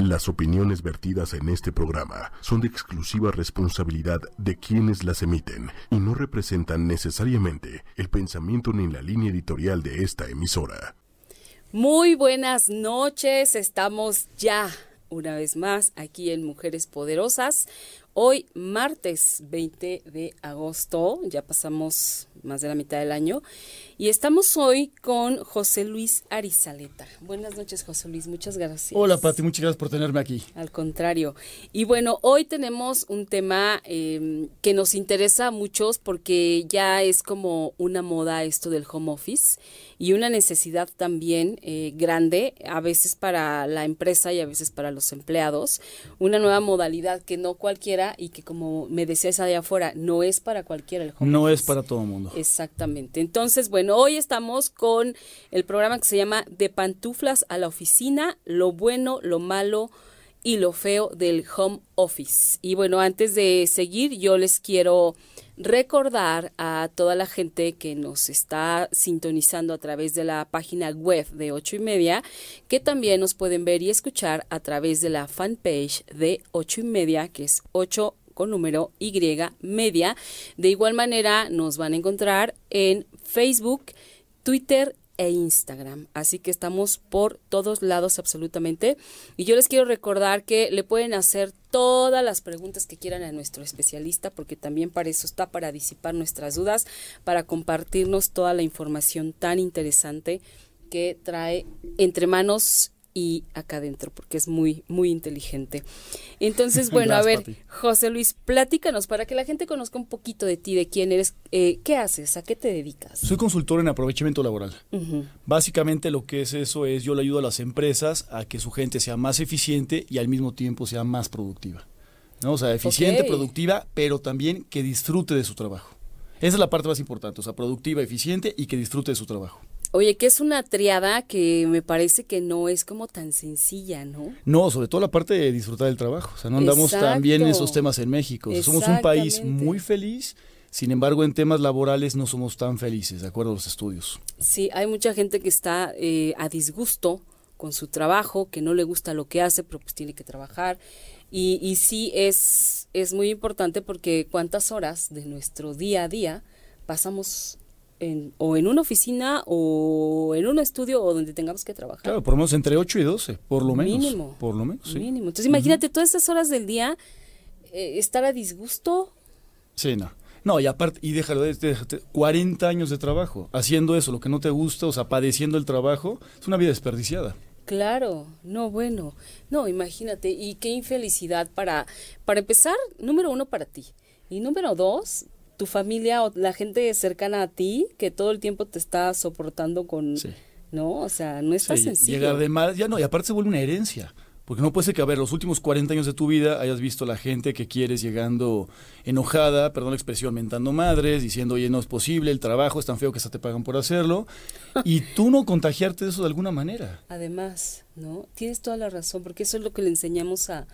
Las opiniones vertidas en este programa son de exclusiva responsabilidad de quienes las emiten y no representan necesariamente el pensamiento ni la línea editorial de esta emisora. Muy buenas noches, estamos ya una vez más aquí en Mujeres Poderosas. Hoy martes 20 de agosto, ya pasamos más de la mitad del año. Y estamos hoy con José Luis Arizaleta. Buenas noches, José Luis, muchas gracias. Hola, Pati, muchas gracias por tenerme aquí. Al contrario. Y bueno, hoy tenemos un tema em, que nos interesa a muchos porque ya es como una moda esto del home office y una necesidad también eh, grande, a veces para la empresa y a veces para los empleados. Una nueva modalidad que no cualquiera y que como me decías allá afuera, no es para cualquiera el home no office. es para todo el mundo. Exactamente. Entonces, bueno, hoy estamos con el programa que se llama De pantuflas a la oficina, lo bueno, lo malo y lo feo del home office. Y bueno, antes de seguir, yo les quiero recordar a toda la gente que nos está sintonizando a través de la página web de ocho y media, que también nos pueden ver y escuchar a través de la fanpage de ocho y media, que es 8 con número Y media. De igual manera nos van a encontrar en Facebook, Twitter e Instagram. Así que estamos por todos lados absolutamente. Y yo les quiero recordar que le pueden hacer todas las preguntas que quieran a nuestro especialista, porque también para eso está, para disipar nuestras dudas, para compartirnos toda la información tan interesante que trae entre manos y acá adentro, porque es muy, muy inteligente. Entonces, bueno, a ver, José Luis, platícanos para que la gente conozca un poquito de ti, de quién eres, eh, qué haces, a qué te dedicas. Soy consultor en aprovechamiento laboral. Básicamente lo que es eso es yo le ayudo a las empresas a que su gente sea más eficiente y al mismo tiempo sea más productiva. ¿no? O sea, eficiente, productiva, pero también que disfrute de su trabajo. Esa es la parte más importante, o sea, productiva, eficiente y que disfrute de su trabajo. Oye, que es una triada que me parece que no es como tan sencilla, ¿no? No, sobre todo la parte de disfrutar del trabajo. O sea, no andamos tan bien en esos temas en México. O sea, somos un país muy feliz, sin embargo, en temas laborales no somos tan felices, de acuerdo a los estudios. Sí, hay mucha gente que está eh, a disgusto con su trabajo, que no le gusta lo que hace, pero pues tiene que trabajar. Y, y sí es, es muy importante porque cuántas horas de nuestro día a día pasamos en, o en una oficina o en un estudio o donde tengamos que trabajar. Claro, por lo menos entre 8 y 12, por lo menos. Mínimo. Por lo menos, sí. Mínimo. Entonces imagínate todas esas horas del día eh, estar a disgusto. Sí, no. No, y aparte, y déjalo, de- déjate, 40 años de trabajo, haciendo eso, lo que no te gusta, o sea, padeciendo el trabajo, es una vida desperdiciada. Claro, no, bueno, no, imagínate, y qué infelicidad para, para empezar, número uno para ti, y número dos, tu familia o la gente cercana a ti que todo el tiempo te está soportando con, Sí. ¿no? O sea, no es tan Sí, sencillo. llegar de mal, ya no, y aparte se vuelve una herencia. Porque no puede ser que, a ver, los últimos 40 años de tu vida hayas visto a la gente que quieres llegando enojada, perdón la expresión, mentando madres, diciendo, oye, no es posible, el trabajo es tan feo que hasta te pagan por hacerlo, y tú no contagiarte de eso de alguna manera. Además, ¿no? Tienes toda la razón, porque eso es lo que le enseñamos a,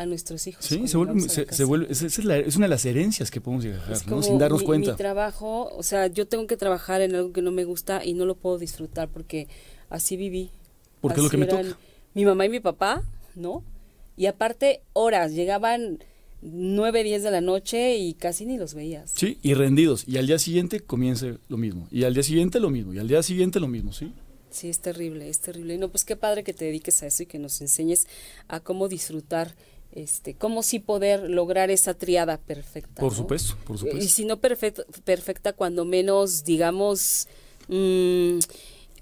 a nuestros hijos. Sí, se vuelve, se, se casa. vuelve es, esa es, la- es una de las herencias que podemos como Sin darnos mi, cuenta. Mi trabajo, o sea, yo tengo que trabajar en algo que no me gusta y no lo puedo disfrutar porque así viví. Porque es lo que Así me toca. Mi mamá y mi papá, ¿no? Y aparte, horas, llegaban nueve, diez de la noche y casi ni los veías. Sí, y rendidos. Y al día siguiente comienza lo mismo. Y al día siguiente lo mismo. Y al día siguiente lo mismo, ¿sí? Sí, es terrible, es terrible. Y no, pues qué padre que te dediques a eso y que nos enseñes a cómo disfrutar, este, cómo sí poder lograr esa triada perfecta. Por ¿no? supuesto, por Y supuesto. si no perfecta, perfecta, cuando menos, digamos, mm,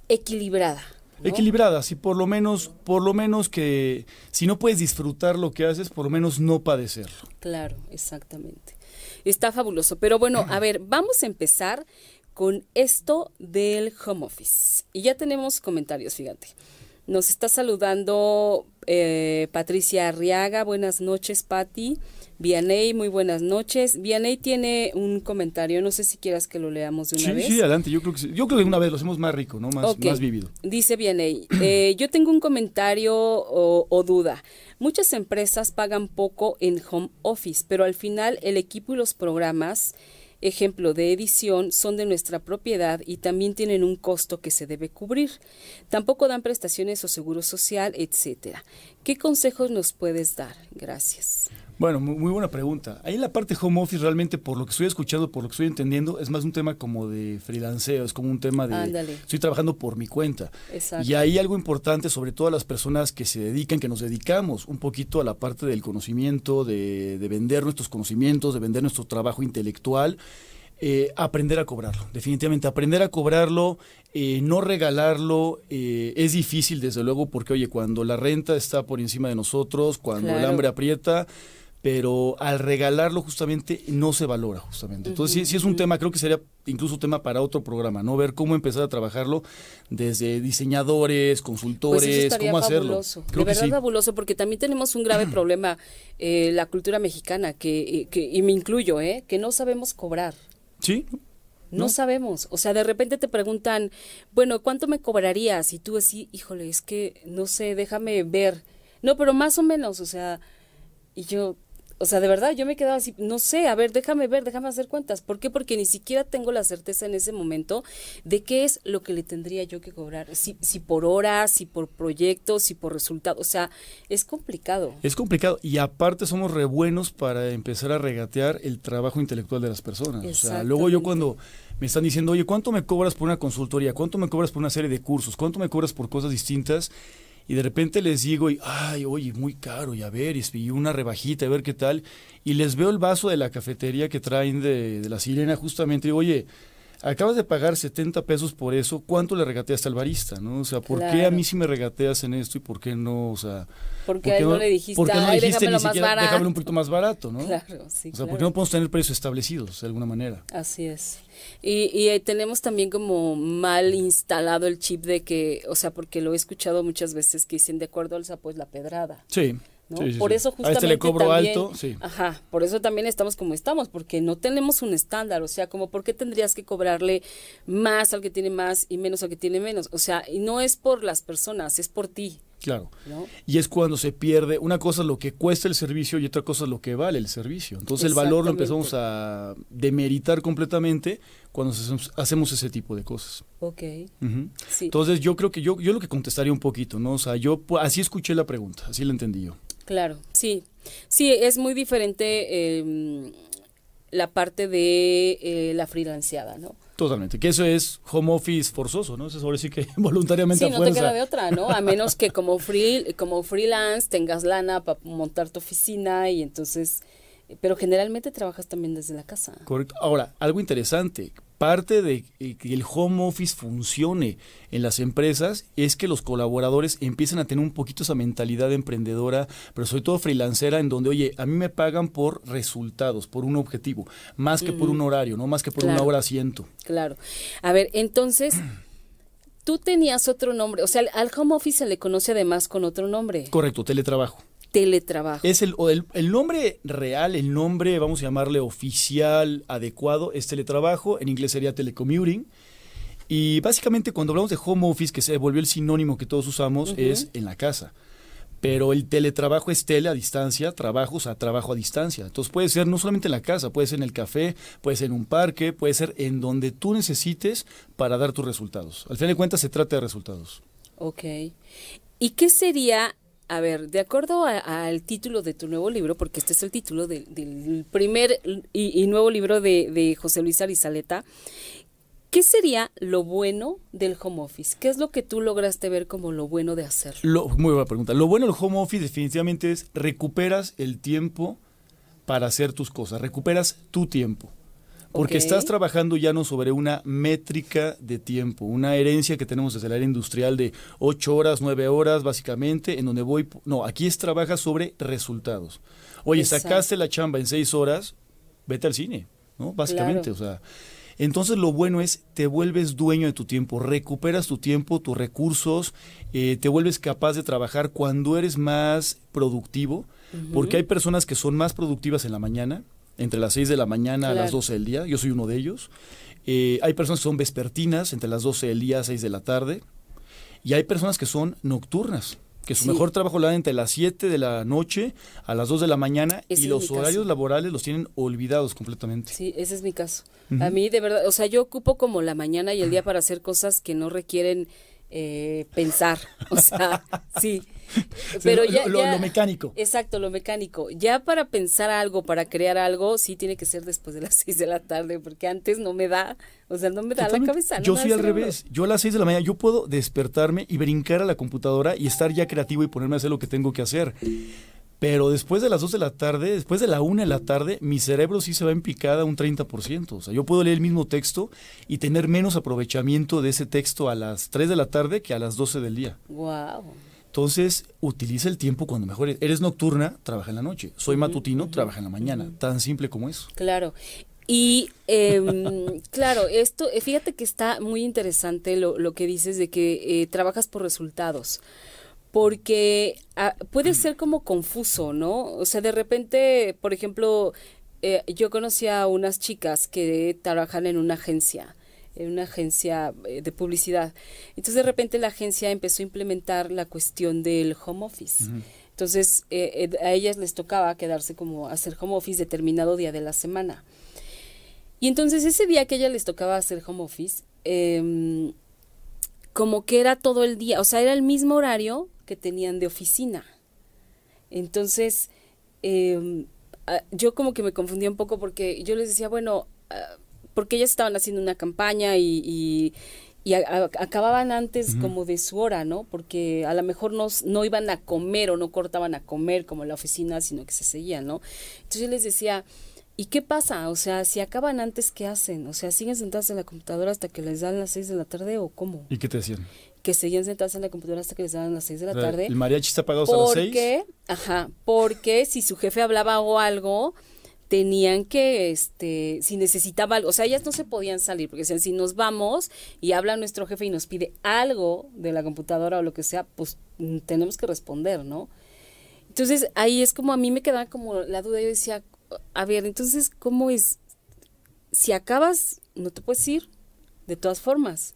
equilibrada. ¿no? Equilibrada, sí, por lo menos, por lo menos que si no puedes disfrutar lo que haces, por lo menos no padecerlo. Claro, exactamente. Está fabuloso. Pero bueno, a ver, vamos a empezar con esto del home office. Y ya tenemos comentarios, fíjate. Nos está saludando eh, Patricia Arriaga. Buenas noches, Patti. Vianey, muy buenas noches. Vianey tiene un comentario, no sé si quieras que lo leamos de una Sí, vez. sí, adelante. Yo creo que sí. yo creo que una vez lo hacemos más rico, ¿no? Más, Ok. más vivido. Dice Vianey, eh, yo tengo un comentario o, o duda. Muchas empresas pagan poco en home office, pero al final el equipo y los programas ejemplo de edición, son de nuestra propiedad y también tienen un costo que se debe cubrir. Tampoco dan prestaciones o seguro social, etcétera. ¿Qué consejos nos puedes dar? Gracias. Bueno, muy, buena pregunta. Ahí en la parte home office realmente por lo que estoy escuchando, por lo que estoy entendiendo, es más un tema como de freelanceo, es como un tema de estoy trabajando por mi cuenta. Exacto. Y ahí algo importante, sobre todo a las personas que se dedican, que nos dedicamos un poquito a la parte del conocimiento, de, vender nuestros conocimientos, de vender nuestro trabajo intelectual. Eh, aprender a cobrarlo, definitivamente aprender a cobrarlo, eh, no regalarlo, eh, es difícil desde luego porque oye, cuando la renta está por encima de nosotros, cuando el hambre aprieta, pero al regalarlo justamente no se valora justamente. Entonces, sí, es un tema, creo que sería incluso tema para otro programa, ¿no? Ver cómo empezar a trabajarlo desde diseñadores, consultores, pues cómo hacerlo. de verdad fabuloso, porque también tenemos un grave problema, eh, la cultura mexicana, que, que, y me incluyo, ¿eh? Que no sabemos cobrar. Sí, no, sabemos. O sea, de repente te preguntan, bueno, ¿cuánto me cobrarías? Y tú así, híjole, es que no sé, déjame ver. No, pero más o menos, o sea, y yo, o sea, de verdad, yo me quedaba así, no sé, a ver, déjame ver, déjame hacer cuentas. ¿Por qué? Porque ni siquiera tengo la certeza en ese momento de qué es lo que le tendría yo que cobrar. Si, si por horas, si por proyectos, si por resultados. O sea, es complicado. Es complicado. Y aparte somos re buenos para empezar a regatear el trabajo intelectual de las personas. O sea, luego yo cuando me están diciendo, oye, ¿cuánto me cobras por una consultoría? ¿Cuánto me cobras por una serie de cursos? ¿Cuánto me cobras por cosas distintas? Y de repente les digo, y, ay, oye, muy caro, y a ver, y una rebajita, a ver qué tal, y les veo el vaso de la cafetería que traen de, de la sirena justamente, y oye, acabas de pagar 70 pesos por eso, ¿cuánto le regateaste al barista? ¿no? O sea, ¿por qué a mí sí me regateas en esto y por qué no? O sea, ¿por qué, no, le dijiste, ¿por qué no dijiste ni siquiera, déjame un poquito más barato, ¿no? Claro, sí, O sea, ¿por qué no podemos tener precios establecidos de alguna manera? Así es. Y, y eh, tenemos también como mal instalado el chip de que, o sea, porque lo he escuchado muchas veces que dicen de acuerdo al sapo es la pedrada. Sí por eso justamente a este le cobro alto, Ajá, por eso también estamos como estamos, porque no tenemos un estándar, o sea, como por qué tendrías que cobrarle más al que tiene más y menos al que tiene menos, o sea, y no es por las personas, es por ti. Claro. Y es cuando se pierde, una cosa es lo que cuesta el servicio y otra cosa es lo que vale el servicio. Entonces el valor lo empezamos a demeritar completamente cuando hacemos ese tipo de cosas. Ok. Entonces yo creo que yo, yo lo que contestaría un poquito, ¿no? O sea, yo así escuché la pregunta, así la entendí yo. Claro, sí. Sí, es muy diferente em, la parte de eh, la freelanceada, ¿no? Totalmente, que eso es home office forzoso, ¿no? Eso es ahora sí que voluntariamente sí, no te queda de otra, ¿no? A menos que como free, como freelance tengas lana para montar tu oficina y entonces pero generalmente trabajas también desde la casa. Correcto. Ahora, algo interesante, parte de que el home office funcione en las empresas es que los colaboradores empiecen a tener un poquito esa mentalidad emprendedora, pero sobre todo freelancera, en donde, oye, a mí me pagan por resultados, por un objetivo, más que por un horario, no más que por una hora asiento. Claro. A ver, entonces... Tú tenías otro nombre, o sea, al home office se le conoce además con otro nombre. Correcto, teletrabajo teletrabajo. Es el, el, el, nombre real, el nombre, vamos a llamarle oficial, adecuado, es teletrabajo, en inglés sería telecommuting. Y básicamente cuando hablamos de home office, que se volvió el sinónimo que todos usamos, es en la casa. Pero el teletrabajo es tele a distancia, trabajos a trabajo a distancia. Entonces puede ser no solamente en la casa, puede ser en el café, puede ser en un parque, puede ser en donde tú necesites para dar tus resultados. Al fin de cuentas se trata de resultados. Ok. ¿Y qué sería a ver, de acuerdo al título de tu nuevo libro, porque este es el título del primer y, nuevo libro de, José Luis Arizaleta, ¿qué sería lo bueno del home office? ¿Qué es lo que tú lograste ver como lo bueno de hacerlo? muy buena pregunta. Lo bueno del home office definitivamente es recuperas el tiempo para hacer tus cosas, recuperas tu tiempo. Porque estás trabajando ya no sobre una métrica de tiempo, una herencia que tenemos desde el área industrial de ocho horas, nueve horas, básicamente, en donde voy. No, aquí es trabaja sobre resultados. Oye, sacaste la chamba en seis horas, vete al cine, ¿no? Básicamente, o sea. Entonces lo bueno es, te vuelves dueño de tu tiempo, recuperas tu tiempo, tus recursos, eh, te vuelves capaz de trabajar cuando eres más productivo, porque hay personas que son más productivas en la mañana, entre las 6 de la mañana a las 12 del día, yo soy uno de ellos. Eh, hay personas que son vespertinas, entre las 12 del día a 6 de la tarde, y hay personas que son nocturnas. que su Sí. mejor trabajo lo dan entre las 7 de la noche a las 2 de la mañana Ese y los caso. horarios laborales los tienen olvidados completamente. Sí, ese es mi caso. A mí, de verdad, o sea, yo ocupo como la mañana y el día para hacer cosas que no requieren eh, pensar. O sea, sí. Pero lo- ya, lo- ya- lo mecánico. Exacto, lo mecánico. Ya para pensar algo, para crear algo, sí tiene que ser después de las 6 de la tarde, porque antes no me da, o sea, no me da la cabeza. no yo soy al revés. Yo a las 6 de la mañana, yo puedo despertarme y brincar a la computadora y estar ya creativo y ponerme a hacer lo que tengo que hacer. Pero después de las 2 de la tarde, después de la 1 de la tarde, mi cerebro sí se va en picada un 30%. O sea, yo puedo leer el mismo texto y tener menos aprovechamiento de ese texto a las 3 de la tarde que a las 12 del día. Wow. Entonces, utiliza el tiempo cuando mejor. Eres nocturna, trabaja en la noche. Soy matutino, trabaja en la mañana. Tan simple como eso. Claro. Y em, claro, esto, eh, fíjate que está muy interesante lo, lo que dices de que eh, trabajas por resultados. Porque ah, puede ser como confuso, ¿no? O sea, de repente, por ejemplo, eh, yo conocí a unas chicas que trabajan en una agencia, en una agencia eh, de publicidad. Entonces, de repente, la agencia empezó a implementar la cuestión del home office. Entonces, eh, eh, a ellas les tocaba quedarse como hacer home office determinado día de la semana. Y entonces ese día que a ella les tocaba hacer home office, em, como que era todo el día, o sea, era el mismo horario que tenían de oficina. Entonces, ah, yo como que me confundía un poco porque yo les decía, bueno, ah, porque ellas estaban haciendo una campaña y, y, y a- a- acababan antes como de su hora, ¿no? Porque a lo mejor no, no iban a comer o no cortaban a comer como en la oficina, sino que se seguían, ¿no? Entonces yo les decía, ¿y qué pasa? O sea, si acaban antes, ¿qué hacen? O sea, ¿siguen sentados en la computadora hasta que les dan las seis de la tarde o cómo? ¿Y qué te decían? Que seguían sentados en la computadora hasta que les dan las seis de la tarde. ¿El mariachi está apagado hasta las 6? Porque, ajá, porque si su jefe hablaba o algo, tenían que, este, si necesitaba algo, o sea, ellas no se podían salir, porque decían, si nos vamos y habla nuestro jefe y nos pide algo de la computadora o lo que sea, pues mm, tenemos que responder, ¿no? Entonces, ahí es como a mí me quedaba como la duda, yo decía, a ver, entonces, ¿cómo es? Si acabas, no te puedes ir, de todas formas.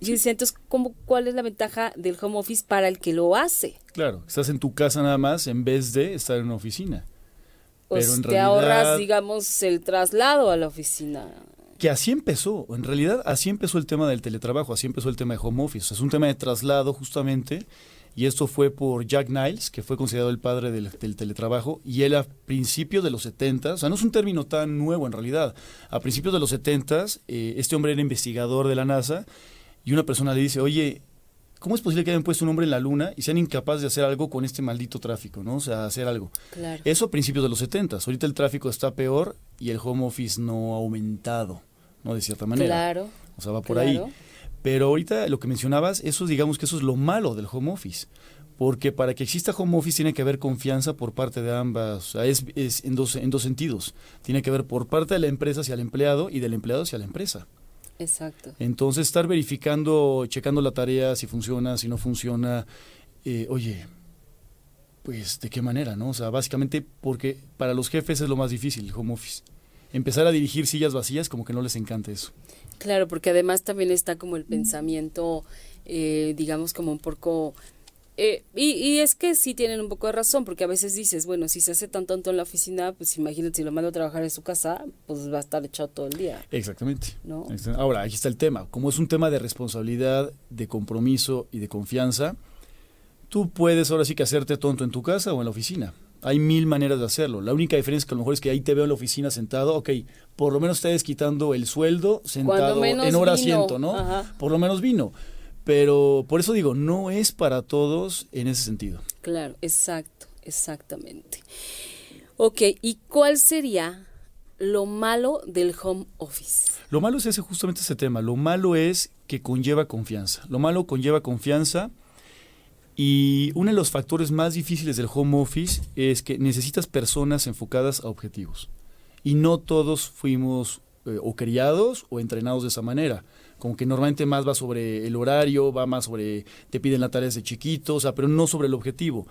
Decía, entonces, ¿cómo, ¿cuál es la ventaja del home office para el que lo hace? Claro, estás en tu casa nada más en vez de estar en una oficina. Pues Pero en te realidad- ahorras, digamos, el traslado a la oficina. Que así empezó, en realidad así empezó el tema del teletrabajo, así empezó el tema de home office. Es un tema de traslado justamente, y esto fue por Jack Niles, que fue considerado el padre del, del teletrabajo, y él a principios de los 70, o sea, no es un término tan nuevo en realidad, a principios de los 70, eh, este hombre era investigador de la NASA, y una persona le dice, oye, ¿cómo es posible que hayan puesto un hombre en la luna y sean incapaces de hacer algo con este maldito tráfico, ¿no? O sea, hacer algo. Claro. Eso a principios de los 70. Ahorita el tráfico está peor y el home office no ha aumentado, ¿no? De cierta manera. Claro. O sea, va por claro. ahí. Pero ahorita lo que mencionabas, eso digamos que eso es lo malo del home office. Porque para que exista home office tiene que haber confianza por parte de ambas. O sea, es, es en, dos, en dos sentidos. Tiene que haber por parte de la empresa hacia el empleado y del empleado hacia la empresa. Exacto. Entonces, estar verificando, checando la tarea, si funciona, si no funciona, eh, oye, pues de qué manera, ¿no? O sea, básicamente porque para los jefes es lo más difícil, el home office. Empezar a dirigir sillas vacías, como que no les encanta eso. Claro, porque además también está como el pensamiento, eh, digamos, como un poco... eh, y, y es que sí tienen un poco de razón, porque a veces dices, bueno, si se hace tan tonto en la oficina, pues imagínate si lo mando a trabajar en su casa, pues va a estar echado todo el día, Exactamente. ¿no? Ahora, aquí está el tema. Como es un tema de responsabilidad, de compromiso y de confianza, tú puedes ahora sí que hacerte tonto en tu casa o en la oficina. Hay mil maneras de hacerlo. La única diferencia es que a lo mejor es que ahí te veo en la oficina sentado, ok, por lo menos estés quitando el sueldo sentado en hora vino. asiento, ¿no? Ajá. Por lo menos vino. Pero por eso digo, no es para todos en ese sentido. Claro, exacto, exactamente. Ok, ¿y cuál sería lo malo del home office? Lo malo es ese justamente ese tema. Lo malo es que conlleva confianza. Lo malo conlleva confianza y uno de los factores más difíciles del home office es que necesitas personas enfocadas a objetivos. Y no todos fuimos eh, o criados o entrenados de esa manera. Como que normalmente más va sobre el horario, va más sobre te piden la tarea desde chiquito, o sea, pero no sobre el objetivo.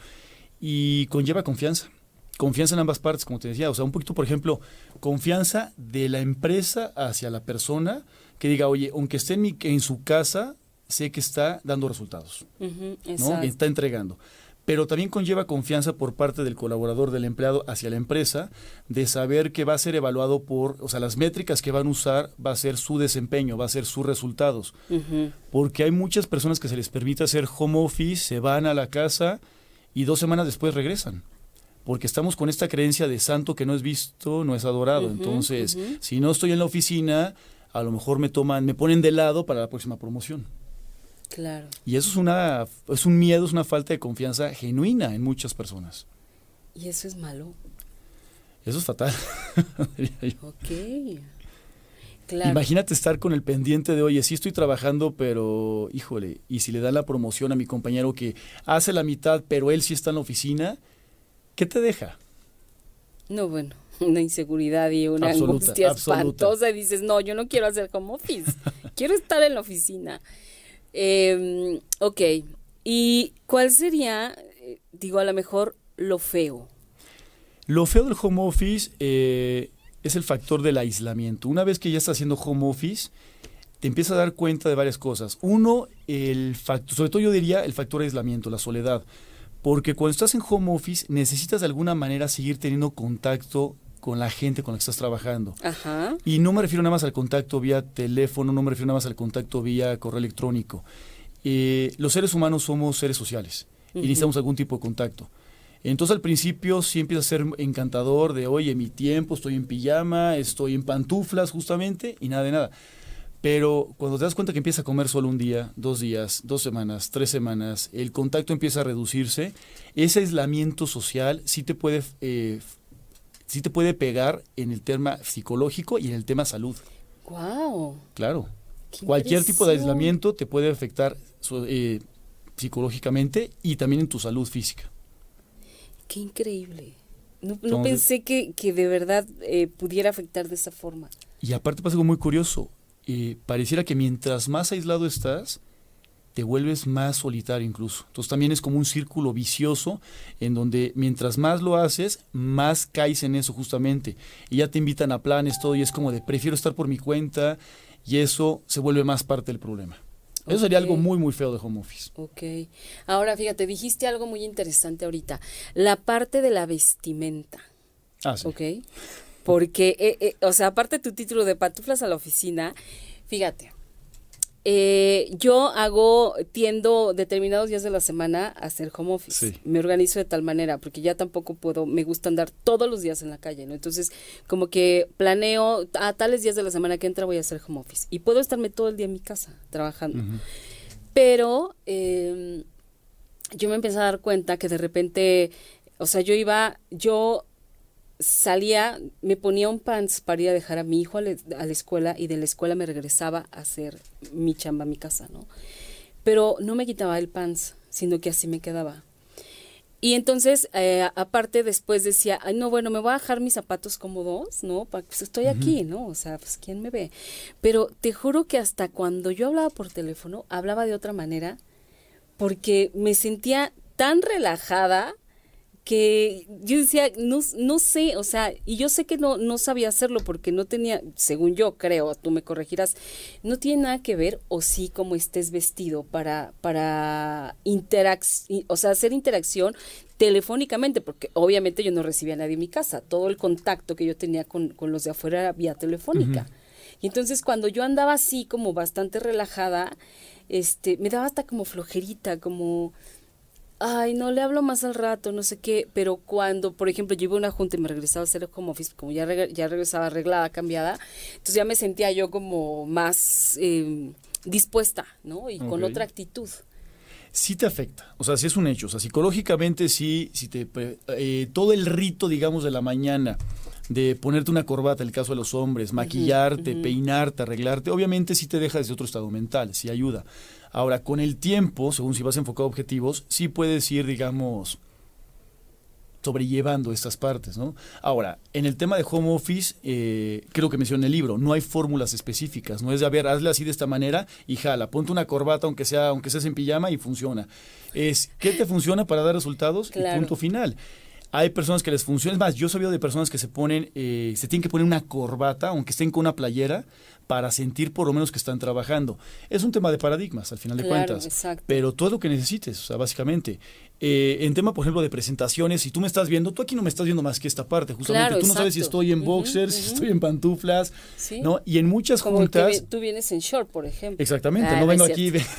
Y conlleva confianza. Confianza en ambas partes, como te decía. O sea, un poquito, por ejemplo, confianza de la empresa hacia la persona que diga, oye, aunque esté en, mi- en su casa, sé que está dando resultados, ¿no? que está entregando. Pero también conlleva confianza por parte del colaborador, del empleado hacia la empresa, de saber que va a ser evaluado por, o sea, las métricas que van a usar va a ser su desempeño, va a ser sus resultados. Porque hay muchas personas que se les permite hacer home office, se van a la casa y dos semanas después regresan. Porque estamos con esta creencia de santo que no es visto, no es adorado. Entonces, si no estoy en la oficina, a lo mejor me toman, me ponen de lado para la próxima promoción. Claro. Y eso es una, es un miedo, es una falta de confianza genuina en muchas personas. Y eso es malo. Eso es fatal. Ok. Claro. Imagínate estar con el pendiente de, oye, sí estoy trabajando, pero híjole, y si le dan la promoción a mi compañero que hace la mitad, pero él sí está en la oficina, ¿qué te deja? No, bueno, una inseguridad y una Absoluta, angustia absoluta. espantosa y dices, no, yo no quiero hacer home office, quiero estar en la oficina. Eh, ok, ¿y cuál sería, eh, digo, a lo mejor lo feo? Lo feo del home office eh, es el factor del aislamiento. Una vez que ya estás haciendo home office, te empiezas a dar cuenta de varias cosas. Uno, el factor, sobre todo yo diría el factor aislamiento, la soledad. Porque cuando estás en home office necesitas de alguna manera seguir teniendo contacto con la gente con la que estás trabajando. Ajá. Y no me refiero nada más al contacto vía teléfono, no me refiero nada más al contacto vía correo electrónico. Eh, los seres humanos somos seres sociales y necesitamos algún tipo de contacto. Entonces al principio sí empieza a ser encantador de, oye, mi tiempo, estoy en pijama, estoy en pantuflas justamente y nada de nada. Pero cuando te das cuenta que empieza a comer solo un día, dos días, dos semanas, tres semanas, el contacto empieza a reducirse, ese aislamiento social sí te puede, eh, sí te puede pegar en el tema psicológico y en el tema salud. Wow. Claro. Cualquier tipo de aislamiento te puede afectar eh, psicológicamente y también en tu salud física. Qué increíble. No, pensé que, que de verdad eh, pudiera afectar de esa forma. Y aparte pasa algo muy curioso. eh, pareciera que mientras más aislado estás, te vuelves más solitario incluso. Entonces también es como un círculo vicioso en donde mientras más lo haces, más caes en eso justamente. Y ya te invitan a planes, todo, y es como de prefiero estar por mi cuenta, y eso se vuelve más parte del problema. Eso sería algo muy, muy feo de home office. Ok. Ahora fíjate, dijiste algo muy interesante ahorita. La parte de la vestimenta. Ah, sí. ¿ok? Porque, eh, eh, o sea, aparte de tu título de pantuflas a la oficina, fíjate, eh, yo hago, tiendo determinados días de la semana a hacer home office. Sí. Me organizo de tal manera, porque ya tampoco puedo, me gusta andar todos los días en la calle, ¿no? Entonces, como que planeo, a tales días de la semana que entra voy a hacer home office. Y puedo estarme todo el día en mi casa trabajando. Pero eh, yo me empecé a dar cuenta que de repente, o sea, yo iba, yo salía, me ponía un pants para ir a dejar a mi hijo a, la- a la escuela y de la escuela me regresaba a hacer mi chamba a mi casa, ¿no? Pero no me quitaba el pants, sino que así me quedaba. Y entonces, eh, aparte, después decía, ay, no, bueno, me voy a dejar mis zapatos cómodos, ¿no? Pues estoy aquí, ¿no? O sea, pues ¿quién me ve? Pero te juro que hasta cuando yo hablaba por teléfono, hablaba de otra manera, porque me sentía tan relajada que yo decía, no, no sé, o sea, y yo sé que no, no sabía hacerlo porque no tenía, según yo creo, tú me corregirás, no tiene nada que ver o sí como estés vestido para, para o sea, hacer interacción telefónicamente, porque obviamente yo no recibía a nadie en mi casa, todo el contacto que yo tenía con, con los de afuera era vía telefónica. Y entonces cuando yo andaba así como bastante relajada, este, me daba hasta como flojerita, como ay, no le hablo más al rato, no sé qué, pero cuando, por ejemplo, yo iba a una junta y me regresaba a hacer home office, como ya, reg- ya regresaba arreglada, cambiada, entonces ya me sentía yo como más eh, dispuesta, ¿no? Y con otra actitud. sí te afecta. O sea, sí es un hecho. O sea, psicológicamente sí, si te, eh, todo el rito, digamos, de la mañana, de ponerte una corbata, en el caso de los hombres, maquillarte, peinarte, arreglarte, obviamente sí te deja desde otro estado mental, sí ayuda. Ahora, con el tiempo, según si vas enfocado a objetivos, sí puedes ir, digamos, sobrellevando estas partes, ¿no? Ahora, en el tema de home office, eh, creo que mencioné en el libro, no hay fórmulas específicas, no es de, a ver, hazle así de esta manera y jala, ponte una corbata aunque sea, aunque seas en pijama y funciona. Es, ¿qué te funciona para dar resultados? Claro. Y punto final. Hay personas que les funciona. Es más, yo he sabido de personas que se ponen, eh, se tienen que poner una corbata, aunque estén con una playera, para sentir por lo menos que están trabajando. Es un tema de paradigmas, al final de cuentas. Exacto. Pero todo lo que necesites, o sea, básicamente. Eh, en tema, por ejemplo, de presentaciones, si tú me estás viendo, tú aquí no me estás viendo más que esta parte, justamente. Claro, tú no sabes si estoy en boxers, si estoy en pantuflas, Sí. ¿no? Y en muchas Como juntas... tú vienes en short, por ejemplo. Exactamente, Ah, no vengo aquí de...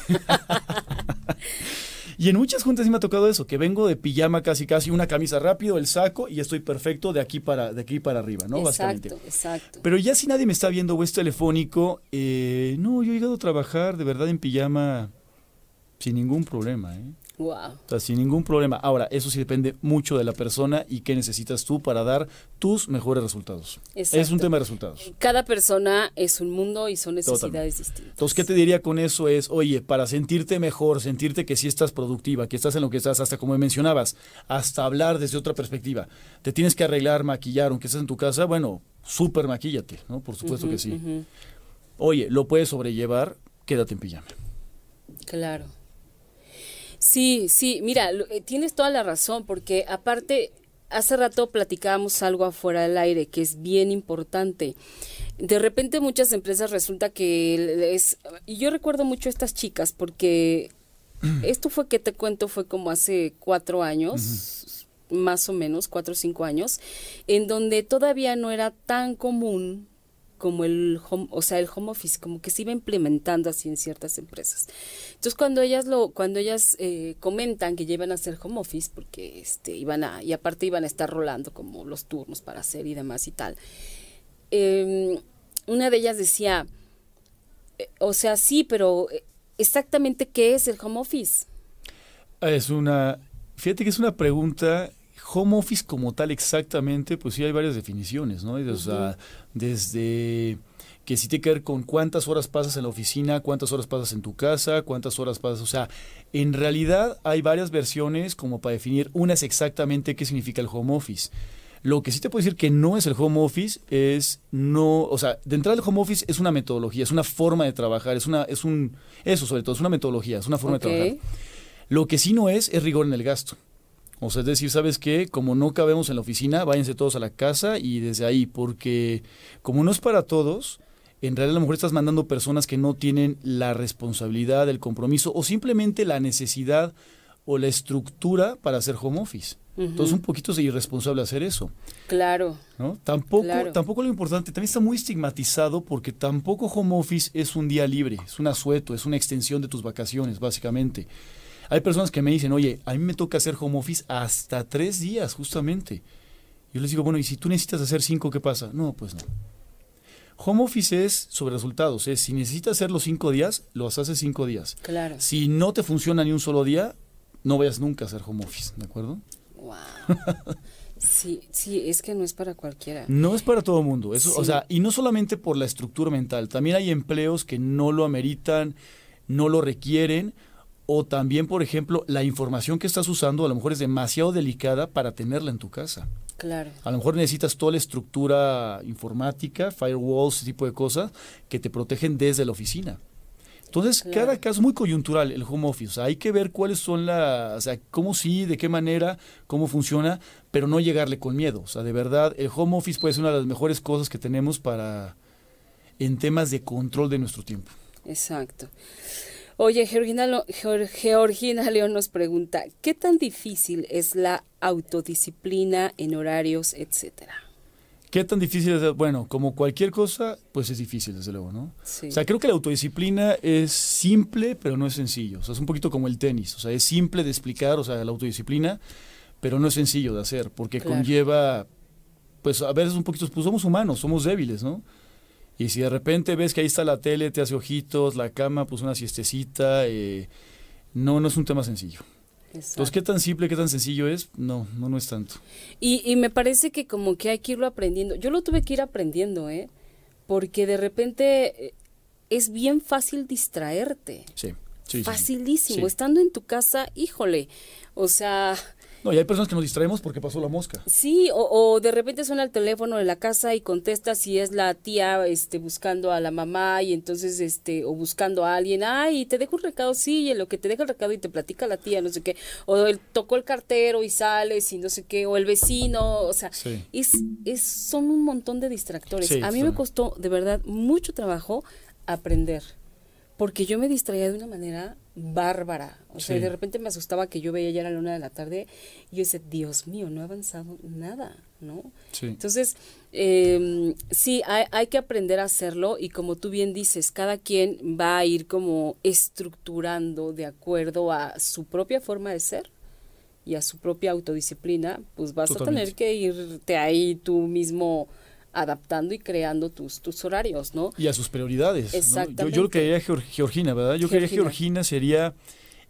y en muchas juntas sí me ha tocado eso, que vengo de pijama casi casi, una camisa rápido, el saco y estoy perfecto de aquí para, de aquí para arriba, ¿no? Básicamente. Exacto, exacto. Pero ya si nadie me está viendo o es telefónico, eh, no, yo he llegado a trabajar de verdad en pijama sin ningún problema, ¿eh? Wow. O sea, sin ningún problema. Ahora, eso sí depende mucho de la persona y qué necesitas tú para dar tus mejores resultados. Es un tema de resultados. Cada persona es un mundo y son necesidades Totalmente. distintas. Entonces, ¿qué te diría con eso? Es, oye, para sentirte mejor, sentirte que sí estás productiva, que estás en lo que estás, hasta como mencionabas, hasta hablar desde otra perspectiva. Te tienes que arreglar, maquillar, aunque estés en tu casa, bueno, súper maquíllate, ¿no? Por supuesto que sí. Oye, ¿lo puedes sobrellevar? Quédate en pijama. Claro. Sí, sí, mira, eh, tienes toda la razón, porque aparte, hace rato platicábamos algo afuera del aire que es bien importante. De repente muchas empresas resulta que es... Y yo recuerdo mucho a estas chicas porque esto fue que te cuento, fue como hace cuatro años, más o menos, cuatro o cinco años, en donde todavía no era tan común como el home, o sea, el home office, como que se iba implementando así en ciertas empresas. Entonces, cuando ellas lo, cuando ellas eh, comentan que ya iban a hacer home office, porque este iban a, y aparte iban a estar rolando como los turnos para hacer y demás y tal, eh, una de ellas decía, eh, o sea, sí, pero eh, exactamente qué es el home office. Es una, fíjate que es una pregunta, home office como tal exactamente, pues sí hay varias definiciones, ¿no? O sea, desde que sí tiene que ver con cuántas horas pasas en la oficina, cuántas horas pasas en tu casa, cuántas horas pasas, o sea, en realidad hay varias versiones como para definir, una es exactamente qué significa el home office. Lo que sí te puedo decir que no es el home office es no, o sea, de entrada el home office es una metodología, es una forma de trabajar, es una, es un, eso sobre todo, es una metodología, es una forma de trabajar. Lo que sí no es, es rigor en el gasto. O sea, es decir, ¿sabes qué? Como no cabemos en la oficina, váyanse todos a la casa y desde ahí, porque como no es para todos, en realidad a lo mejor estás mandando personas que no tienen la responsabilidad, el compromiso o simplemente la necesidad o la estructura para hacer home office. Entonces un poquito es irresponsable hacer eso. Claro, ¿no? Tampoco, Claro. tampoco lo importante, también está muy estigmatizado porque tampoco home office es un día libre, es un asueto, es una extensión de tus vacaciones, básicamente. Hay personas que me dicen, oye, a mí me toca hacer home office hasta tres días, justamente. Yo les digo, bueno, ¿y si tú necesitas hacer cinco, qué pasa? No, pues no. Home office es sobre resultados, es si necesitas hacer los cinco días, los haces cinco días. claro. Si no te funciona ni un solo día, no vayas nunca a hacer home office, ¿de acuerdo? Wow. Sí, sí, es que no es para cualquiera. No es para todo el mundo, eso, o Sí. sea, y no solamente por la estructura mental, también hay empleos que no lo ameritan, no lo requieren, o también, por ejemplo, la información que estás usando a lo mejor es demasiado delicada para tenerla en tu casa. Claro. A lo mejor necesitas toda la estructura informática, firewalls, ese tipo de cosas que te protegen desde la oficina. Entonces, Claro. cada caso es muy coyuntural el home office. O sea, hay que ver cuáles son las, o sea, cómo sí, de qué manera, cómo funciona, pero no llegarle con miedo. O sea, de verdad, el home office puede ser una de las mejores cosas que tenemos para, en temas de control de nuestro tiempo. Exacto. Oye, Georgina, Georgina León nos pregunta, ¿qué tan difícil es la autodisciplina en horarios, etcétera? ¿Qué tan difícil es? Bueno, como cualquier cosa, pues es difícil, desde luego, ¿no? Sí. O sea, creo que la autodisciplina es simple, pero no es sencillo. O sea, es un poquito como el tenis. O sea, es simple de explicar, o sea, la autodisciplina, pero no es sencillo de hacer, porque Claro. conlleva, pues a veces un poquito, pues somos humanos, somos débiles, ¿no? Y si de repente ves que ahí está la tele, te hace ojitos, la cama, pues una siestecita, eh, no, no es un tema sencillo. Exacto. Entonces, ¿qué tan simple, qué tan sencillo es? No, no, no es tanto. Y, y me parece que como que hay que irlo aprendiendo. Yo lo tuve que ir aprendiendo, ¿eh? Porque de repente eh, es bien fácil distraerte. Sí, sí, sí, sí. Facilísimo. Sí. Estando en tu casa, híjole. O sea, No, y hay personas que nos distraemos porque pasó la mosca. Sí, o, o de repente suena el teléfono de la casa y contestas si es la tía este buscando a la mamá y entonces este o buscando a alguien, ay, te dejo un recado, sí, y en lo que te deja el recado y te platica la tía, no sé qué, o el, tocó el cartero y sales y no sé qué, o el vecino, o sea, Sí. es, es son un montón de distractores. Sí, a mí me costó de verdad mucho trabajo aprender, porque yo me distraía de una manera bárbara. O sea, Sí. de repente me asustaba que yo veía ya la luna de la tarde y yo decía, Dios mío, no he avanzado nada, ¿no? Sí. Entonces, eh, sí, hay, hay que aprender a hacerlo y como tú bien dices, cada quien va a ir como estructurando de acuerdo a su propia forma de ser y a su propia autodisciplina, pues vas a tener que irte ahí tú mismo adaptando y creando tus, tus horarios, ¿no? y a sus prioridades. ¿no? Exactamente. Yo, yo lo que haría Geor- Georgina, ¿verdad? Yo Georgina. Georgina sería,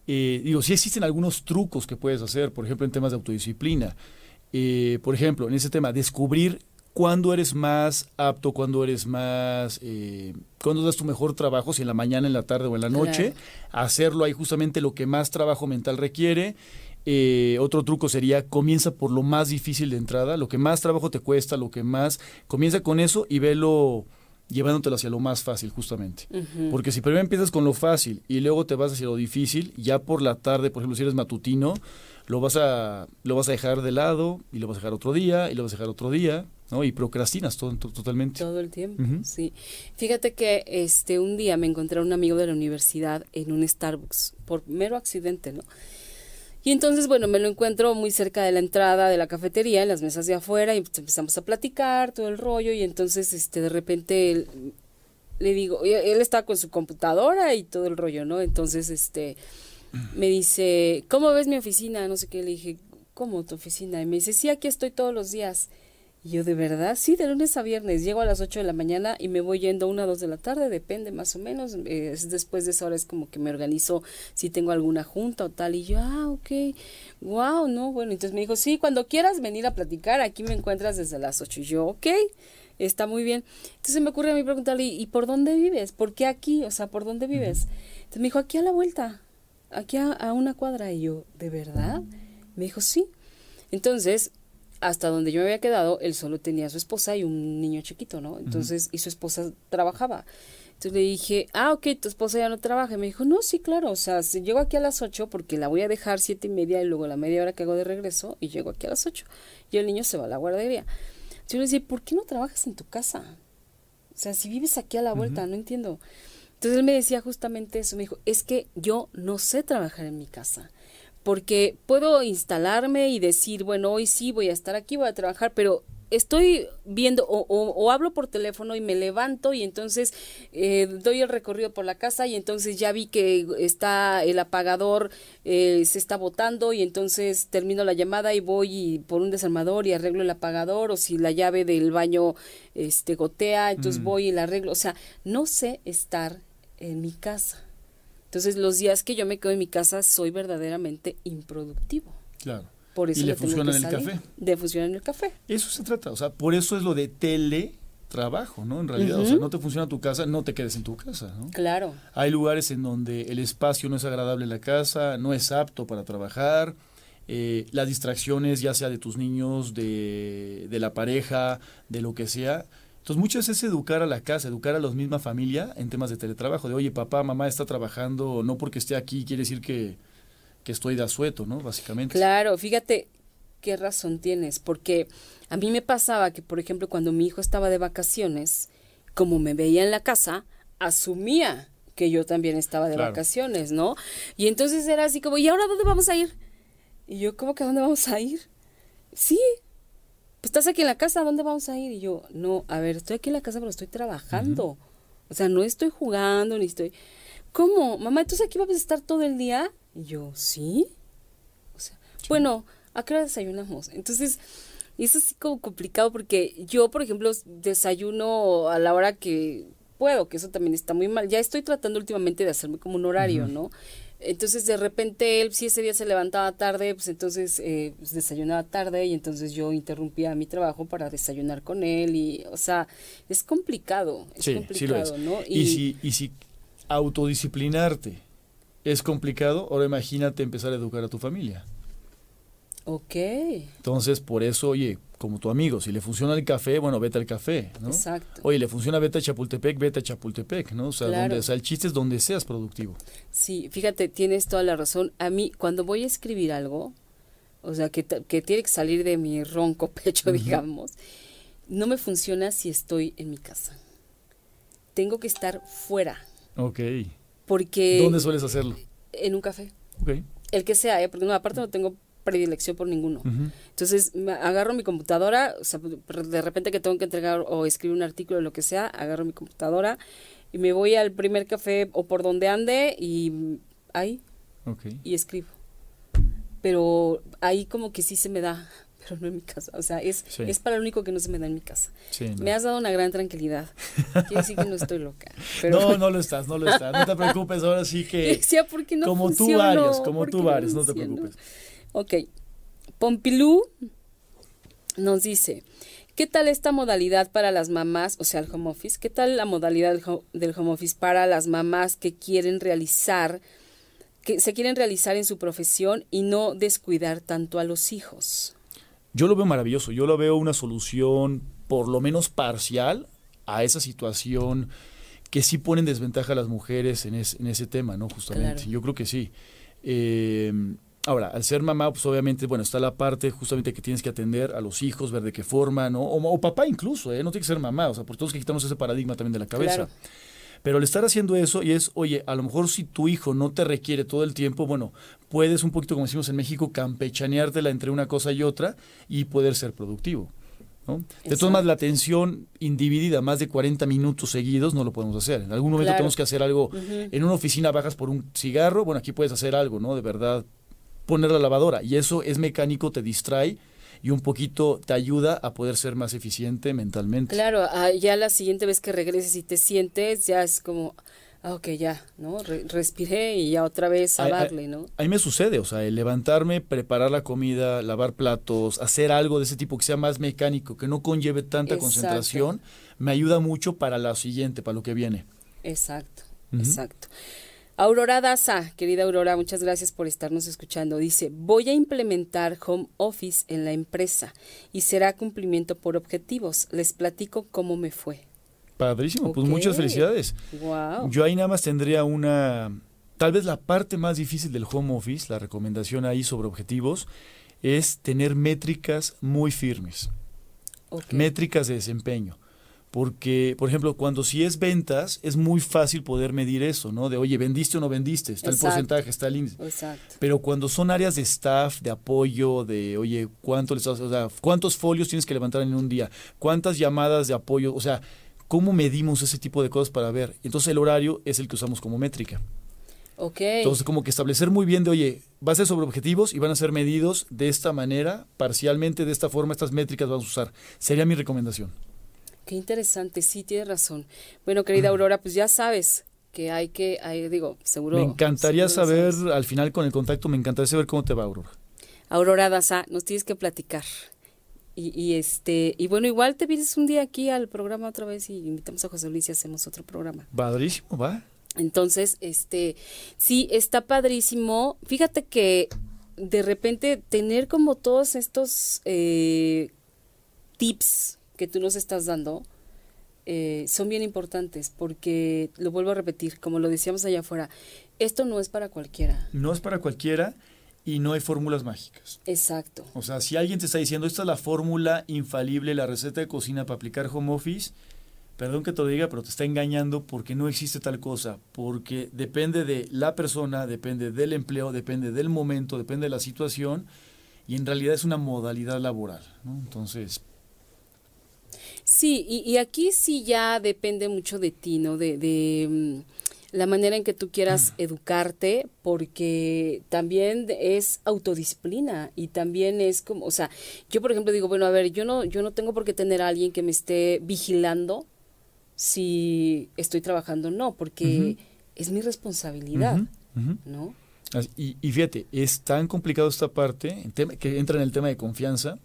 eh, digo, sí existen algunos trucos que puedes hacer, por ejemplo, en temas de autodisciplina. Eh, por ejemplo, en ese tema, descubrir cuándo eres más apto, cuándo eres más, eh, cuándo das tu mejor trabajo, si en la mañana, en la tarde o en la noche, hacerlo ahí justamente lo que más trabajo mental requiere. Eh, otro truco sería comienza por lo más difícil de entrada, lo que más trabajo te cuesta, lo que más, comienza con eso y velo llevándotelo hacia lo más fácil justamente. Porque si primero empiezas con lo fácil y luego te vas hacia lo difícil, ya por la tarde, por ejemplo, si eres matutino, lo vas a lo vas a dejar de lado y lo vas a dejar otro día y lo vas a dejar otro día, ¿no? Y procrastinas todo, to- totalmente. Todo el tiempo, sí. Fíjate que este un día me encontré a un amigo de la universidad en un Starbucks por mero accidente, ¿no? Y entonces, bueno, me lo encuentro muy cerca de la entrada de la cafetería, en las mesas de afuera, y pues empezamos a platicar todo el rollo, y entonces, este, de repente, él- le digo, él estaba con su computadora y todo el rollo, ¿no? Entonces, este, me dice, ¿cómo ves mi oficina? No sé qué, le dije, ¿cómo tu oficina? Y me dice, sí, aquí estoy todos los días. Y yo, ¿de verdad? Sí, de lunes a viernes. Llego a las 8 de la mañana y me voy yendo a una o dos de la tarde, depende más o menos. Es después de esa hora es como que me organizo si tengo alguna junta o tal. Y yo, ah, ok, wow, no, bueno. Entonces me dijo, sí, cuando quieras venir a platicar, aquí me encuentras desde las 8. Y yo, ok, está muy bien. Entonces me ocurre a mí preguntarle, ¿y y por dónde vives? ¿Por qué aquí? O sea, ¿por dónde vives? Entonces me dijo, aquí a la vuelta, aquí a, a una cuadra. Y yo, ¿de verdad? Me dijo, sí. Entonces, hasta donde yo me había quedado, él solo tenía a su esposa y un niño chiquito, ¿no? Entonces, y su esposa trabajaba. Entonces le dije, ah, ok, tu esposa ya no trabaja. Y me dijo, no, sí, claro, o sea, si llego aquí a las ocho porque la voy a dejar siete y media y luego la media hora que hago de regreso y llego aquí a las ocho. Y el niño se va a la guardería. Entonces yo le decía, ¿por qué no trabajas en tu casa? O sea, si vives aquí a la vuelta, no entiendo. Entonces él me decía justamente eso, me dijo, es que yo no sé trabajar en mi casa, porque puedo instalarme y decir, bueno, hoy sí voy a estar aquí, voy a trabajar, pero estoy viendo o, o- o hablo por teléfono y me levanto y entonces eh, doy el recorrido por la casa y entonces ya vi que está el apagador, eh, se está botando y entonces termino la llamada y voy y por un desarmador y arreglo el apagador o si la llave del baño este gotea, entonces Mm. voy y la arreglo, o sea, no sé estar en mi casa. Entonces los días que yo me quedo en mi casa soy verdaderamente improductivo. Claro. Por eso ¿Y le funciona en el café? De funciona en el café. Eso se trata, o sea, por eso es lo de teletrabajo, ¿no? En realidad, o sea, no te funciona tu casa, no te quedes en tu casa, ¿no? Claro. Hay lugares en donde el espacio no es agradable en la casa, no es apto para trabajar, eh, las distracciones, ya sea de tus niños, de, de la pareja, de lo que sea. Entonces, veces es educar a la casa, educar a la misma familia en temas de teletrabajo, de oye, papá, mamá está trabajando, no porque esté aquí quiere decir que, que estoy de asueto, ¿no? Básicamente. Claro, fíjate qué razón tienes, porque a mí me pasaba que, por ejemplo, cuando mi hijo estaba de vacaciones, como me veía en la casa, asumía que yo también estaba de Claro. vacaciones, ¿no? Y entonces era así como, ¿y ahora dónde vamos a ir? Y yo, ¿cómo que a dónde vamos a ir? Sí, estás aquí en la casa, ¿a dónde vamos a ir? Y yo, no, a ver, estoy aquí en la casa, pero estoy trabajando. O sea, no estoy jugando, ni estoy... ¿Cómo? Mamá, entonces aquí vamos a estar todo el día. Y yo, ¿sí? O sea, bueno, ¿a qué hora desayunamos? Entonces, y eso es así como complicado porque yo, por ejemplo, desayuno a la hora que puedo, que eso también está muy mal. Ya estoy tratando últimamente de hacerme como un horario, ¿no? Entonces, de repente, él, si ese día se levantaba tarde, pues entonces eh, pues, desayunaba tarde y entonces yo interrumpía mi trabajo para desayunar con él y, o sea, es complicado, es Sí, sí lo complicado, es. ¿no? Y, si, y si autodisciplinarte es complicado, ahora imagínate empezar a educar a tu familia. Ok. Entonces, por eso, oye, como tu amigo, si le funciona el café, bueno, vete al café, ¿no? Exacto. Oye, le funciona vete a Chapultepec, vete a Chapultepec, ¿no? O sea, Claro. donde, o sea, el chiste es donde seas productivo. Sí, fíjate, tienes toda la razón. A mí, cuando voy a escribir algo, o sea, que, que tiene que salir de mi ronco pecho, digamos, no me funciona si estoy en mi casa. Tengo que estar fuera, Ok. porque ¿Dónde sueles hacerlo? en un café, Ok. el que sea, ¿eh? porque no, aparte no tengo predilección por ninguno. Entonces, agarro mi computadora, o sea, de repente que tengo que entregar o escribir un artículo o lo que sea, agarro mi computadora y me voy al primer café o por donde ande y ahí y escribo. Pero ahí como que sí se me da, pero no en mi casa. O sea, es, Sí. es para lo único que no se me da en mi casa. Sí, no. Me has dado una gran tranquilidad. Quiere decir que no estoy loca. Pero No, no lo estás, no lo estás. No te preocupes, ahora sí que... decía, ¿por qué no como tú varios, como ¿Por tú varios, no te preocupes. Ok. Pompilú nos dice, ¿qué tal esta modalidad para las mamás, o sea, el home office? ¿Qué tal la modalidad del ho- del home office para las mamás que quieren realizar, que se quieren realizar en su profesión y no descuidar tanto a los hijos? Yo lo veo maravilloso, yo lo veo una solución por lo menos parcial a esa situación que sí pone en desventaja a las mujeres en, es- en ese tema, ¿no? Justamente, Claro. yo creo que sí. Eh, ahora, al ser mamá, pues obviamente, bueno, está la parte justamente que tienes que atender a los hijos, ver de qué forma, ¿no? O, o papá incluso, ¿eh? No tiene que ser mamá, o sea, por todos que quitamos ese paradigma también de la cabeza. Claro. Pero al estar haciendo eso y es, oye, a lo mejor si tu hijo no te requiere todo el tiempo, bueno, puedes un poquito, como decimos en México, campechaneártela entre una cosa y otra y poder ser productivo. ¿no? De todas maneras, la atención individida, más de 40 minutos seguidos, no lo podemos hacer. En algún momento Claro. tenemos que hacer algo. En una oficina bajas por un cigarro, bueno, aquí puedes hacer algo, ¿no? De verdad, poner la lavadora. Y eso es mecánico, te distrae y un poquito te ayuda a poder ser más eficiente mentalmente. Claro, ah, ya la siguiente vez que regreses y te sientes, ya es como, ah, ok, ya, ¿no? Re- respiré y ya otra vez a darle, ¿no? A mí me sucede, o sea, el levantarme, preparar la comida, lavar platos, hacer algo de ese tipo que sea más mecánico, que no conlleve tanta Exacto. concentración, me ayuda mucho para la siguiente, para lo que viene. Exacto, Ujú. exacto. Aurora Daza, querida Aurora, muchas gracias por estarnos escuchando. Dice, voy a implementar home office en la empresa y será cumplimiento por objetivos. Les platico cómo me fue. Padrísimo, pues muchas felicidades. Wow. Yo ahí nada más tendría una, tal vez la parte más difícil del home office, la recomendación ahí sobre objetivos, es tener métricas muy firmes, métricas de desempeño. Porque, por ejemplo, cuando si es ventas, es muy fácil poder medir eso, ¿no? De, oye, ¿vendiste o no vendiste? Está el porcentaje, está el índice. Exacto. Pero cuando son áreas de staff, de apoyo, de, oye, ¿cuánto les estás- o sea, ¿cuántos folios tienes que levantar en un día? ¿Cuántas llamadas de apoyo? O sea, ¿cómo medimos ese tipo de cosas para ver? Entonces el horario es el que usamos como métrica. Ok. Entonces, como que establecer muy bien de, oye, va a ser sobre objetivos y van a ser medidos de esta manera, parcialmente de esta forma, estas métricas vamos a usar. Sería mi recomendación. Qué interesante, sí, tienes razón. Bueno, querida Aurora, pues ya sabes que hay que, hay, digo, seguro. me encantaría seguro saber, al final con el contacto, me encantaría saber cómo te va, Aurora. Aurora Daza, nos tienes que platicar. Y, y este, y bueno, igual te vienes un día aquí al programa otra vez y invitamos a José Luis y hacemos otro programa. Padrísimo, va. Entonces, este, sí, está padrísimo. Fíjate que de repente tener como todos estos eh, tips que tú nos estás dando eh, son bien importantes porque, lo vuelvo a repetir, como lo decíamos allá afuera, esto no es para cualquiera. No es para cualquiera y no hay fórmulas mágicas. Exacto. O sea, si alguien te está diciendo, esta es la fórmula infalible, la receta de cocina para aplicar home office, perdón que te lo diga, pero te está engañando porque no existe tal cosa, porque depende de la persona, depende del empleo, depende del momento, depende de la situación, y en realidad es una modalidad laboral, ¿no? Entonces, Sí, y, y aquí sí ya depende mucho de ti, ¿no? De, de mm, la manera en que tú quieras educarte, porque también es autodisciplina y también es como, o sea, yo por ejemplo digo, bueno, a ver, yo no, yo no tengo por qué tener a alguien que me esté vigilando si estoy trabajando o no, porque es mi responsabilidad. ¿no? Y, y fíjate, es tan complicado esta parte, que entra en el tema de confianza,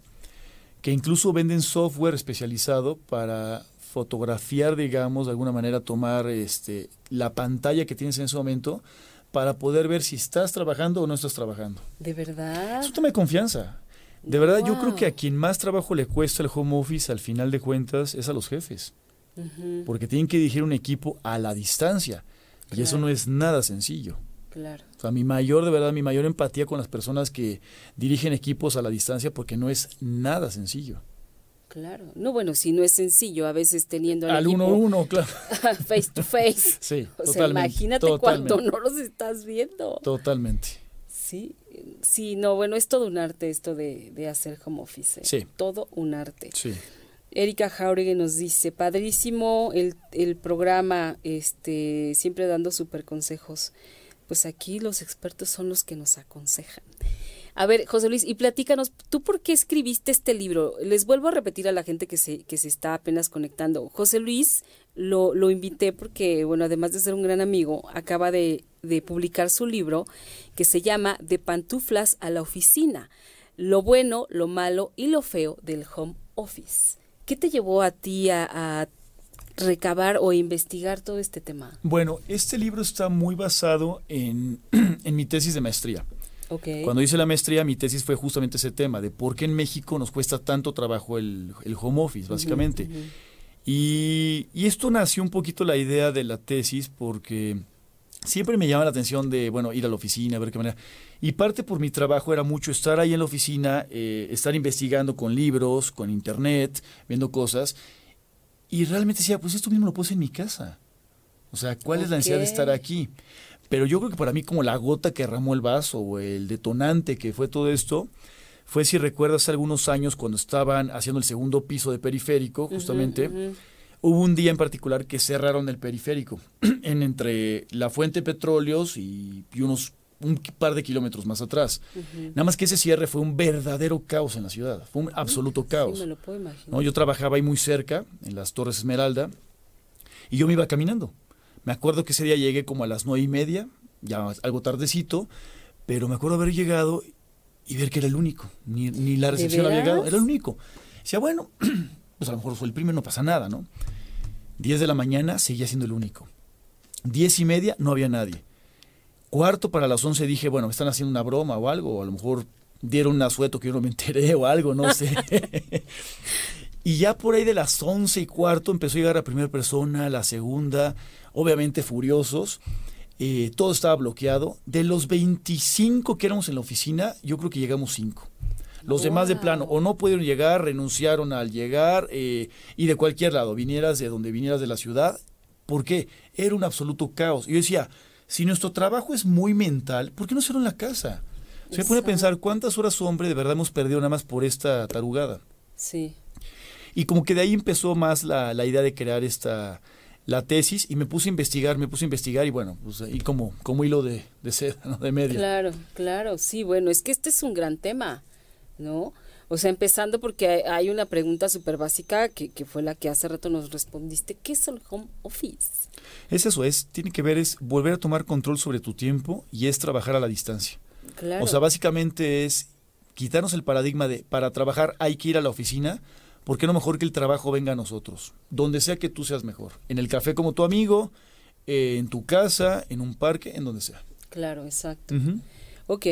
que incluso venden software especializado para fotografiar, digamos, de alguna manera tomar este, la pantalla que tienes en ese momento para poder ver si estás trabajando o no estás trabajando. De verdad. Es un tema de confianza. De verdad, yo creo que a quien más trabajo le cuesta el home office al final de cuentas es a los jefes, porque tienen que dirigir un equipo a la distancia y eso no es nada sencillo. Claro. O sea, mi mayor, de verdad, mi mayor empatía con las personas que dirigen equipos a la distancia porque no es nada sencillo. Claro. No, bueno, si no es sencillo, a veces teniendo al Al equipo uno a uno, claro. face to face. Sí, O sea, totalmente. imagínate totalmente, cuando no los estás viendo. Totalmente. Sí, sí, no, bueno, es todo un arte esto de, de hacer home office. ¿eh? Sí. Todo un arte. Sí. Erika Jauregui nos dice, padrísimo el, el programa, este, siempre dando super consejos. Pues aquí los expertos son los que nos aconsejan. A ver, José Luis, y platícanos, ¿tú por qué escribiste este libro? Les vuelvo a repetir a la gente que se, que se está apenas conectando. José Luis lo, lo invité porque, bueno, además de ser un gran amigo, acaba de, de publicar su libro que se llama De pantuflas a la oficina. Lo bueno, lo malo y lo feo del home office. ¿Qué te llevó a ti a, a recabar o investigar todo este tema? Bueno, este libro está muy basado en, en mi tesis de maestría. Ok. Cuando hice la maestría, mi tesis fue justamente ese tema, de por qué en México nos cuesta tanto trabajo el, el home office, básicamente. Y, y esto nació un poquito la idea de la tesis porque siempre me llama la atención de, bueno, ir a la oficina, ver qué manera. Y parte por mi trabajo era mucho estar ahí en la oficina, eh, estar investigando con libros, con internet, viendo cosas. Y realmente decía, pues esto mismo lo puse en mi casa. O sea, ¿cuál es la necesidad de estar aquí? Pero yo creo que para mí como la gota que derramó el vaso o el detonante que fue todo esto, fue si recuerdas algunos años cuando estaban haciendo el segundo piso de periférico, justamente, hubo un día en particular que cerraron el periférico, en entre la fuente de petróleos y, y unos un par de kilómetros más atrás. Nada más que ese cierre fue un verdadero caos en la ciudad, fue un absoluto caos. Sí, me lo puedo imaginar. ¿no? Yo trabajaba ahí muy cerca, en las Torres Esmeralda, y yo me iba caminando. Me acuerdo que ese día llegué como a las nueve y media, ya algo tardecito, pero me acuerdo haber llegado y ver que era el único. Ni, ni la ¿De recepción había llegado, era el único. Decía, bueno, pues a lo mejor fue el primero, no pasa nada, ¿no? Diez de la mañana seguía siendo el único. Diez y media no había nadie. Cuarto para las once dije, bueno, me están haciendo una broma o algo, o a lo mejor dieron un asueto que yo no me enteré o algo, no sé. y ya por ahí de las once y cuarto empezó a llegar la primera persona, la segunda, obviamente furiosos. Eh, todo estaba bloqueado. De los 25 que éramos en la oficina, yo creo que llegamos 5. Los demás de plano o no pudieron llegar, renunciaron al llegar eh, y de cualquier lado, vinieras de donde vinieras de la ciudad. ¿Por qué? Era un absoluto caos. Y yo decía, si nuestro trabajo es muy mental, ¿por qué no hacerlo en la casa? Se pone a pensar cuántas horas, hombre, de verdad hemos perdido nada más por esta tarugada. Sí. Y como que de ahí empezó más la, la idea de crear esta la tesis y me puse a investigar, me puse a investigar y bueno, pues ahí como, como hilo de, de seda, ¿no? de media. Claro, claro, sí, bueno, es que este es un gran tema, ¿no? O sea, empezando porque hay- una pregunta súper básica que, que fue la que hace rato nos respondiste, ¿qué es el home office? Es eso, es, tiene que ver, es volver a tomar control sobre tu tiempo y es trabajar a la distancia. Claro, O sea, básicamente es quitarnos el paradigma de para trabajar hay que ir a la oficina, ¿por qué no mejor que el trabajo venga a nosotros? Donde sea que tú seas mejor. En el café como tu amigo, eh, en tu casa, en un parque, en donde sea. claro, exacto. Ujú. Ok,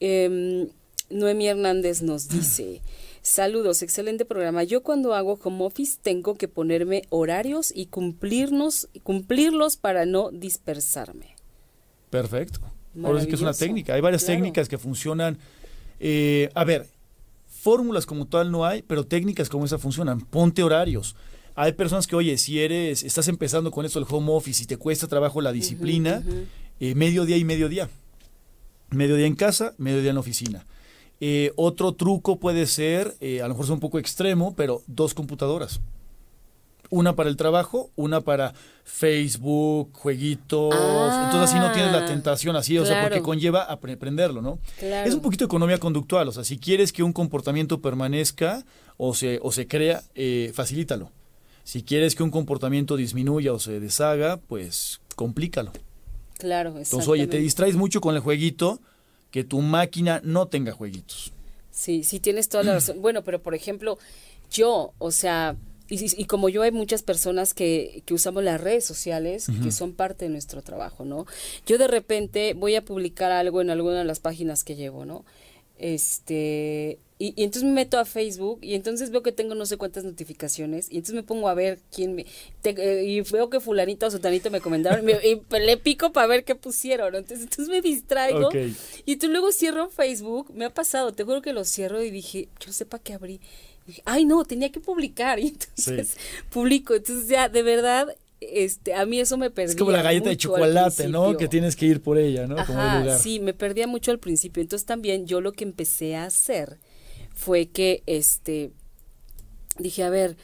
em, Noemí Hernández nos dice, saludos, excelente programa. Yo cuando hago home office tengo que ponerme horarios y cumplirnos, cumplirlos para no dispersarme. Perfecto. Ahora sí que es una técnica. Hay varias Claro. técnicas que funcionan. Eh, a ver, fórmulas como tal no hay, pero técnicas como esa funcionan. Ponte horarios. Hay personas que, oye, si eres, estás empezando con esto del home office y te cuesta trabajo la disciplina, eh, mediodía y mediodía. Mediodía en casa, mediodía en la oficina. Eh, otro truco puede ser, eh, a lo mejor es un poco extremo, pero dos computadoras. Una para el trabajo, una para Facebook, jueguitos. Entonces así no tienes la Ah, tentación así, o sea, porque conlleva apre- aprenderlo, ¿no? Claro. Es un poquito de economía conductual, o sea, si quieres que un comportamiento permanezca o se, o se crea, eh, facilítalo. Si quieres que un comportamiento disminuya o se deshaga, pues complícalo. Claro, Entonces, oye, te distraes mucho con el jueguito, que tu máquina no tenga jueguitos. Sí, sí, tienes toda la razón. Bueno, pero por ejemplo, yo, o sea, y, como yo hay muchas personas que, que usamos las redes sociales, que son parte de nuestro trabajo, ¿no? Yo de repente voy a publicar algo en alguna de las páginas que llevo, ¿no? Este, Y, y entonces me meto a Facebook y entonces veo que tengo no sé cuántas notificaciones y entonces me pongo a ver quién me... te- eh, y veo que fulanito o sotanito me comentaron y, me- y le pico para ver qué pusieron. Entonces, entonces me distraigo y entonces luego cierro Facebook. Me ha pasado, te juro que lo cierro y dije, yo sepa que abrí. Y dije, Ay, no, tenía que publicar. Y entonces publico. Entonces ya, de verdad, este, a mí eso me perdía Es como la galleta de mucho chocolate, ¿no? Que tienes que ir por ella, ¿no? como lugar. sí, me perdía mucho al principio. Entonces también yo lo que empecé a hacer fue que, este, dije, a ver,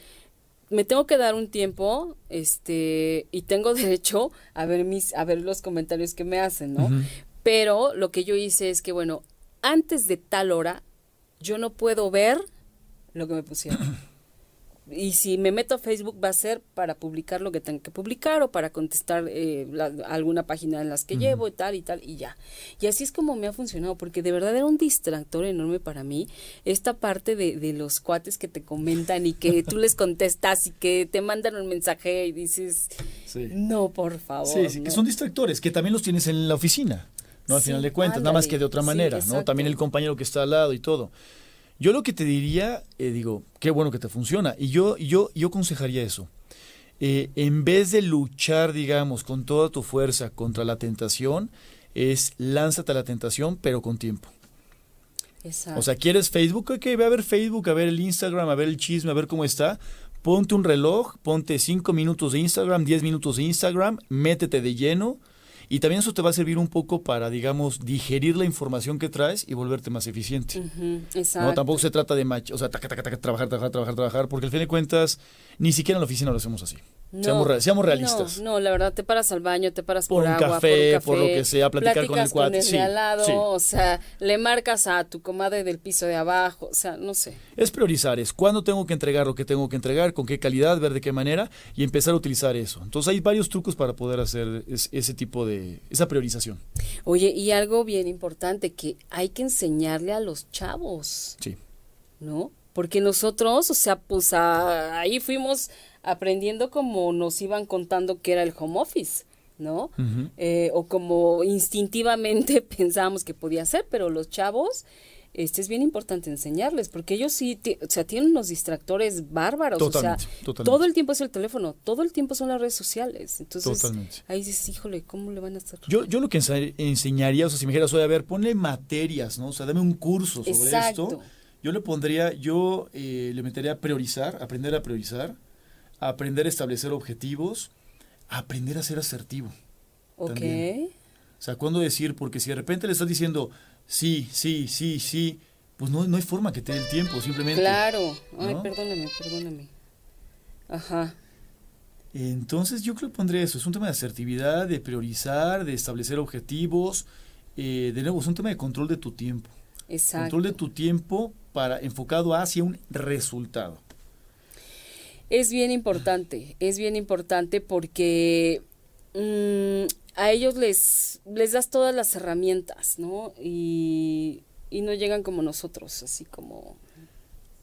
me tengo que dar un tiempo, este, y tengo derecho a ver mis, a ver los comentarios que me hacen, ¿no? Pero lo que yo hice es que, bueno, antes de tal hora, yo no puedo ver lo que me pusieron. Y si me meto a Facebook va a ser para publicar lo que tengo que publicar o para contestar eh, la- alguna página en las que llevo y tal y tal y ya. Y así es como me ha funcionado, porque de verdad era un distractor enorme para mí esta parte de, de los cuates que te comentan y que tú les contestas y que te mandan un mensaje y dices, Sí. no, por favor. Sí, sí, que no". son distractores, que también los tienes en la oficina, ¿no? Al Sí, final de cuentas, nada más que de otra manera, ¿no? También el compañero que está al lado y todo. Yo lo que te diría, eh, digo, qué bueno que te funciona. Y yo, yo, yo aconsejaría eso. Eh, en vez de luchar, digamos, con toda tu fuerza contra la tentación, es lánzate a la tentación, pero con tiempo. Exacto. O sea, ¿quieres Facebook? Ok, ve a ver Facebook, a ver el Instagram, a ver el chisme, a ver cómo está. Ponte un reloj, ponte 5 minutos de Instagram, 10 minutos de Instagram, métete de lleno. Y también eso te va a servir un poco para, digamos, digerir la información que traes y volverte más eficiente. Exacto. No, tampoco se trata de o sea, taca, taca, taca, trabajar, trabajar, trabajar, trabajar, porque al fin de cuentas, ni siquiera en la oficina lo hacemos así. Seamos, re- seamos realistas. No, no, la verdad, te paras al baño, te paras Por por, un agua, café, por por un lo café, que sea, platicar con el cuate, el de al lado, sí. o sea, le marcas a tu comadre del piso de abajo, o sea, no sé. Es priorizar, es cuándo tengo que entregar lo que tengo que entregar, con qué calidad, ver de qué manera y empezar a utilizar eso. Entonces hay varios trucos para poder hacer es- ese tipo de, esa priorización. Oye, y algo bien importante, que hay que enseñarle a los chavos, Sí. ¿no? Porque nosotros, o sea, pues a- ahí fuimos aprendiendo como nos iban contando que era el home office, ¿no? Eh, o como instintivamente pensábamos que podía ser, pero los chavos, este es bien importante enseñarles, porque ellos sí, o sea, tienen unos distractores bárbaros, Totalmente, o sea, totalmente. todo el tiempo es el teléfono, todo el tiempo son las redes sociales, entonces Totalmente. ahí dices, híjole, ¿cómo le van a hacer? Yo, yo lo que enseñaría, o sea, si me dijeras, oye, a ver, ponle materias, ¿no? O sea, dame un curso sobre Exacto. esto. Yo le pondría, yo eh, le metería a priorizar, aprender a priorizar, a aprender a establecer objetivos, a aprender a ser asertivo. Ok, también. O sea, ¿cuándo decir? Porque si de repente le estás diciendo sí, sí, sí, sí, pues no, no hay forma que te dé el tiempo, simplemente. claro, ay, ¿no? perdóname, perdóname. Ajá, Entonces yo creo que pondría eso, es un tema de asertividad, de priorizar, de establecer objetivos, eh, de nuevo, es un tema de control de tu tiempo. exacto. Control de tu tiempo para enfocado hacia un resultado. Es bien importante, es bien importante porque mm, a ellos les, les das todas las herramientas, ¿no? Y, y no llegan como nosotros, así como...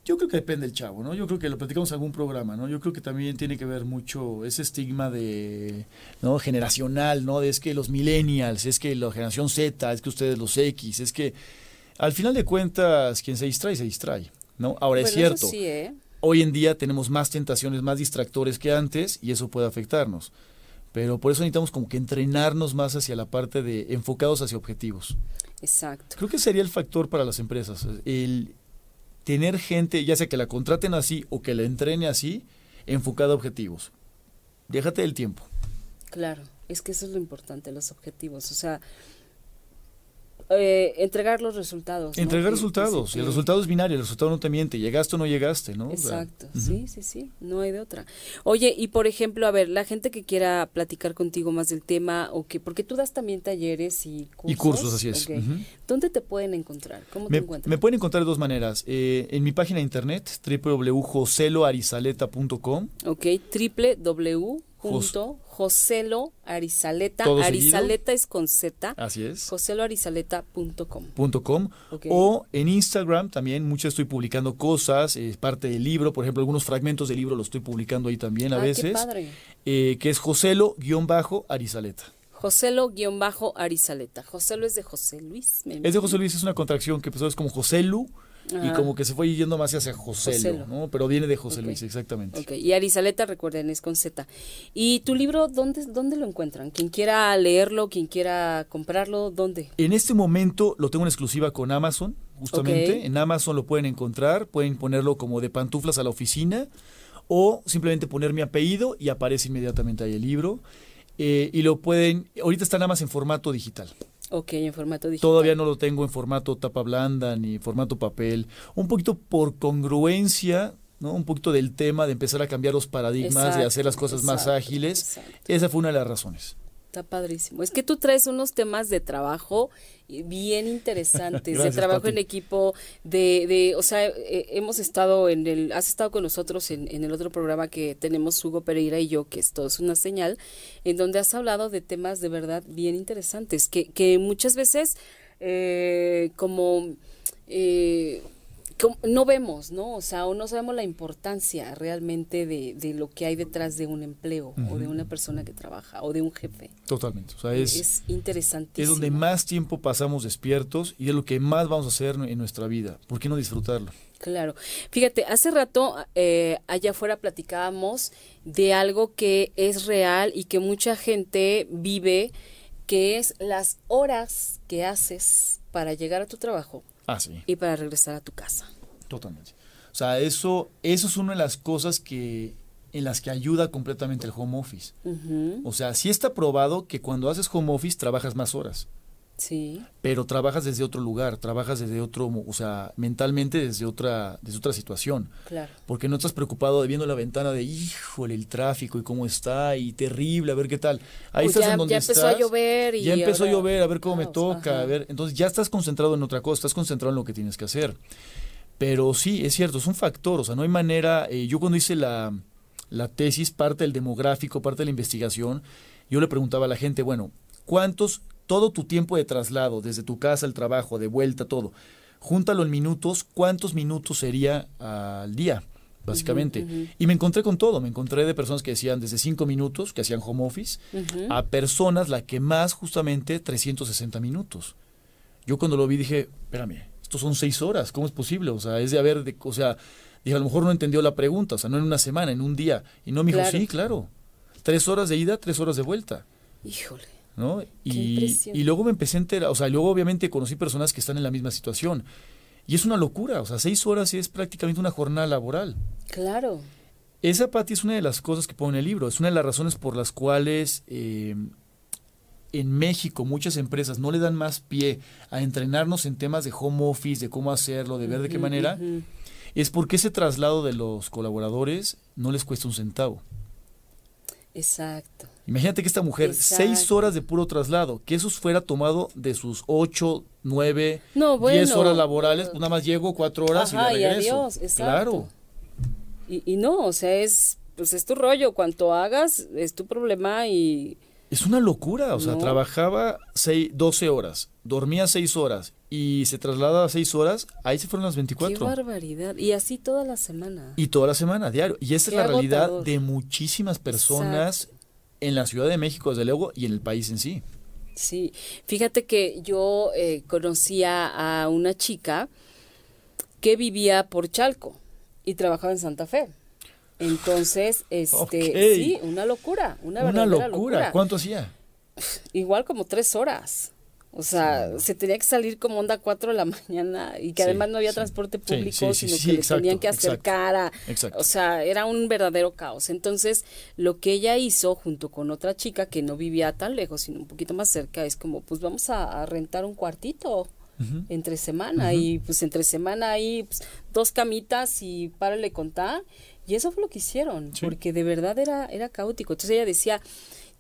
Yo creo que depende del chavo, ¿no? Yo creo que lo platicamos en algún programa, ¿no? Yo creo que también tiene que ver mucho ese estigma de, ¿no? Generacional, ¿no? De es que los millennials, es que la generación Z, es que ustedes los X, es que al final de cuentas quien se distrae, se distrae, ¿no? Ahora es Bueno, cierto, sí, ¿eh? hoy en día tenemos más tentaciones, más distractores que antes y eso puede afectarnos. Pero por eso necesitamos como que entrenarnos más hacia la parte de enfocados hacia objetivos. Exacto. Creo que sería el factor para las empresas, el tener gente, ya sea que la contraten así o que la entrene así, enfocada a objetivos. Déjate del tiempo. Claro, es que eso es lo importante, los objetivos, o sea, eh, entregar los resultados. Entregar Que- resultados. que- y el resultado es binario, el resultado no te miente. Llegaste o no llegaste, ¿no? O sea, Exacto, sí, sí, sí, no hay de otra. Oye, y por ejemplo, a ver, la gente que quiera platicar contigo más del tema, o que, porque tú das también talleres y cursos. Y cursos, así es. ¿Dónde te pueden encontrar? ¿Cómo te Me, encuentran? me pueden encontrar de dos maneras. Eh, en mi página de internet, www.joseloarizaleta.com. Ok, www.joseloarizaleta, Todo Arizaleta es con Z, Así es. joseloarizaleta.com. punto .com, Ok. o en Instagram también mucho estoy publicando cosas, es parte del libro, por ejemplo, algunos fragmentos del libro los estoy publicando ahí también a Ah, qué veces, padre. eh, que es Joselo-Arizaleta. Joselo-Arizaleta. Joselo es de José Luis. me Es de. José Luis, es una contracción que empezó es como Joselu y como que se fue yendo más hacia José, Joselo. ¿no? Pero viene de José. Luis, exactamente. Ok, y Arizaleta, recuerden, es con Z. ¿Y tu libro, dónde, dónde lo encuentran? Quien quiera leerlo, quien quiera comprarlo, ¿dónde? En este momento lo tengo en exclusiva con Amazon, justamente. En Amazon lo pueden encontrar, pueden ponerlo como de pantuflas a la oficina o simplemente poner mi apellido y aparece inmediatamente ahí el libro. Eh, y lo pueden, ahorita está nada más en formato digital. Ok, en formato digital. Todavía no lo tengo en formato tapa blanda ni formato papel. Un poquito por congruencia, ¿no? Un poquito del tema de empezar a cambiar los paradigmas, de Exacto, hacer las cosas más ágiles. exacto. Esa fue una de las razones. Está padrísimo. Es que tú traes unos temas de trabajo bien interesantes, de trabajo Pati. en equipo, de, de o sea, eh, hemos estado en el, has estado con nosotros en, en el otro programa que tenemos Hugo Pereira y yo, que esto es una señal, en donde has hablado de temas de verdad bien interesantes, que, que muchas veces eh, como... eh, como no vemos, ¿no? O sea, o no sabemos la importancia realmente de, de lo que hay detrás de un empleo o de una persona que trabaja o de un jefe. Totalmente. O sea, es, Es interesantísimo. es donde más tiempo pasamos despiertos y es lo que más vamos a hacer en nuestra vida. ¿Por qué no disfrutarlo? Claro. Fíjate, hace rato eh, allá afuera platicábamos de algo que es real y que mucha gente vive, que es las horas que haces para llegar a tu trabajo Ah, sí, y para regresar a tu casa. totalmente. O sea, eso, eso es una de las cosas que en las que ayuda completamente el home office. O sea, sí está probado que cuando haces home office trabajas más horas, Sí, pero trabajas desde otro lugar, trabajas desde otro, o sea, mentalmente desde otra, desde otra situación. claro. Porque no estás preocupado de viendo la ventana de, híjole, el tráfico y cómo está, y terrible, a ver qué tal. Ahí O estás ya, en donde ya empezó a estás, llover y ya empezó ahora- a llover, a ver cómo me toca, ajá. a ver. Entonces ya estás concentrado en otra cosa, estás concentrado en lo que tienes que hacer. Pero sí, es cierto, es un factor, o sea, no hay manera. eh, yo cuando hice la, la tesis, parte del demográfico, parte de la investigación, yo le preguntaba a la gente, bueno, ¿cuántos, todo tu tiempo de traslado, desde tu casa al trabajo, de vuelta, todo, júntalo en minutos, ¿cuántos minutos sería al día? Básicamente. Y me encontré con todo. Me encontré de personas que decían desde 5 minutos, que hacían home office, a personas la que más justamente 360 minutos. Yo cuando lo vi dije, espérame, estos son seis horas, ¿cómo es posible? O sea, es de haber, de, o sea, dije, a lo mejor no entendió la pregunta, o sea, no en una semana, en un día. Y no me dijo, Claro. sí, claro. Tres horas de ida, tres horas de vuelta, Híjole. ¿No? Y, y luego me empecé a enterar, o sea, luego obviamente conocí personas que están en la misma situación. Y es una locura, o sea, seis horas es prácticamente una jornada laboral. Claro. Esa, Pati, es una de las cosas que pone en el libro. Es una de las razones por las cuales eh, en México muchas empresas no le dan más pie a entrenarnos en temas de home office, de cómo hacerlo, de ver de qué manera. Es porque ese traslado de los colaboradores no les cuesta un centavo. Exacto. Imagínate que esta mujer, seis horas de puro traslado, que eso fuera tomado de sus ocho, nueve, No, bueno. diez horas laborales, pues nada más llego cuatro horas Ajá, y le regreso. adiós, exacto. Claro. Y, y no, o sea, es, pues es tu rollo. Cuanto hagas, es tu problema y Es una locura, o sea, No. trabajaba seis, 12 horas, dormía 6 horas y se trasladaba a 6 horas, ahí se fueron las qué 24. barbaridad. Y así toda la semana. Y toda la semana, diario. Y esa Qué es la realidad de muchísimas personas Exacto. En la Ciudad de México, desde luego, y en el país en sí. Sí, fíjate que yo eh, conocía a una chica que vivía por Chalco y trabajaba en Santa Fe. Entonces, este, sí, una locura, una, Una verdadera locura. ¿Cuánto hacía? Igual como tres horas. O sea, se tenía que salir como onda cuatro de la mañana y que Sí, además no había sí. transporte público, sí, sí, sino que le tenían que acercar a... Exacto. O sea, era un verdadero caos. Entonces, lo que ella hizo junto con otra chica que no vivía tan lejos, sino un poquito más cerca, es como, pues vamos a, a rentar un cuartito entre semana y pues entre semana ahí pues, dos camitas y párale contar. Y eso fue lo que hicieron porque de verdad era era caótico. Entonces ella decía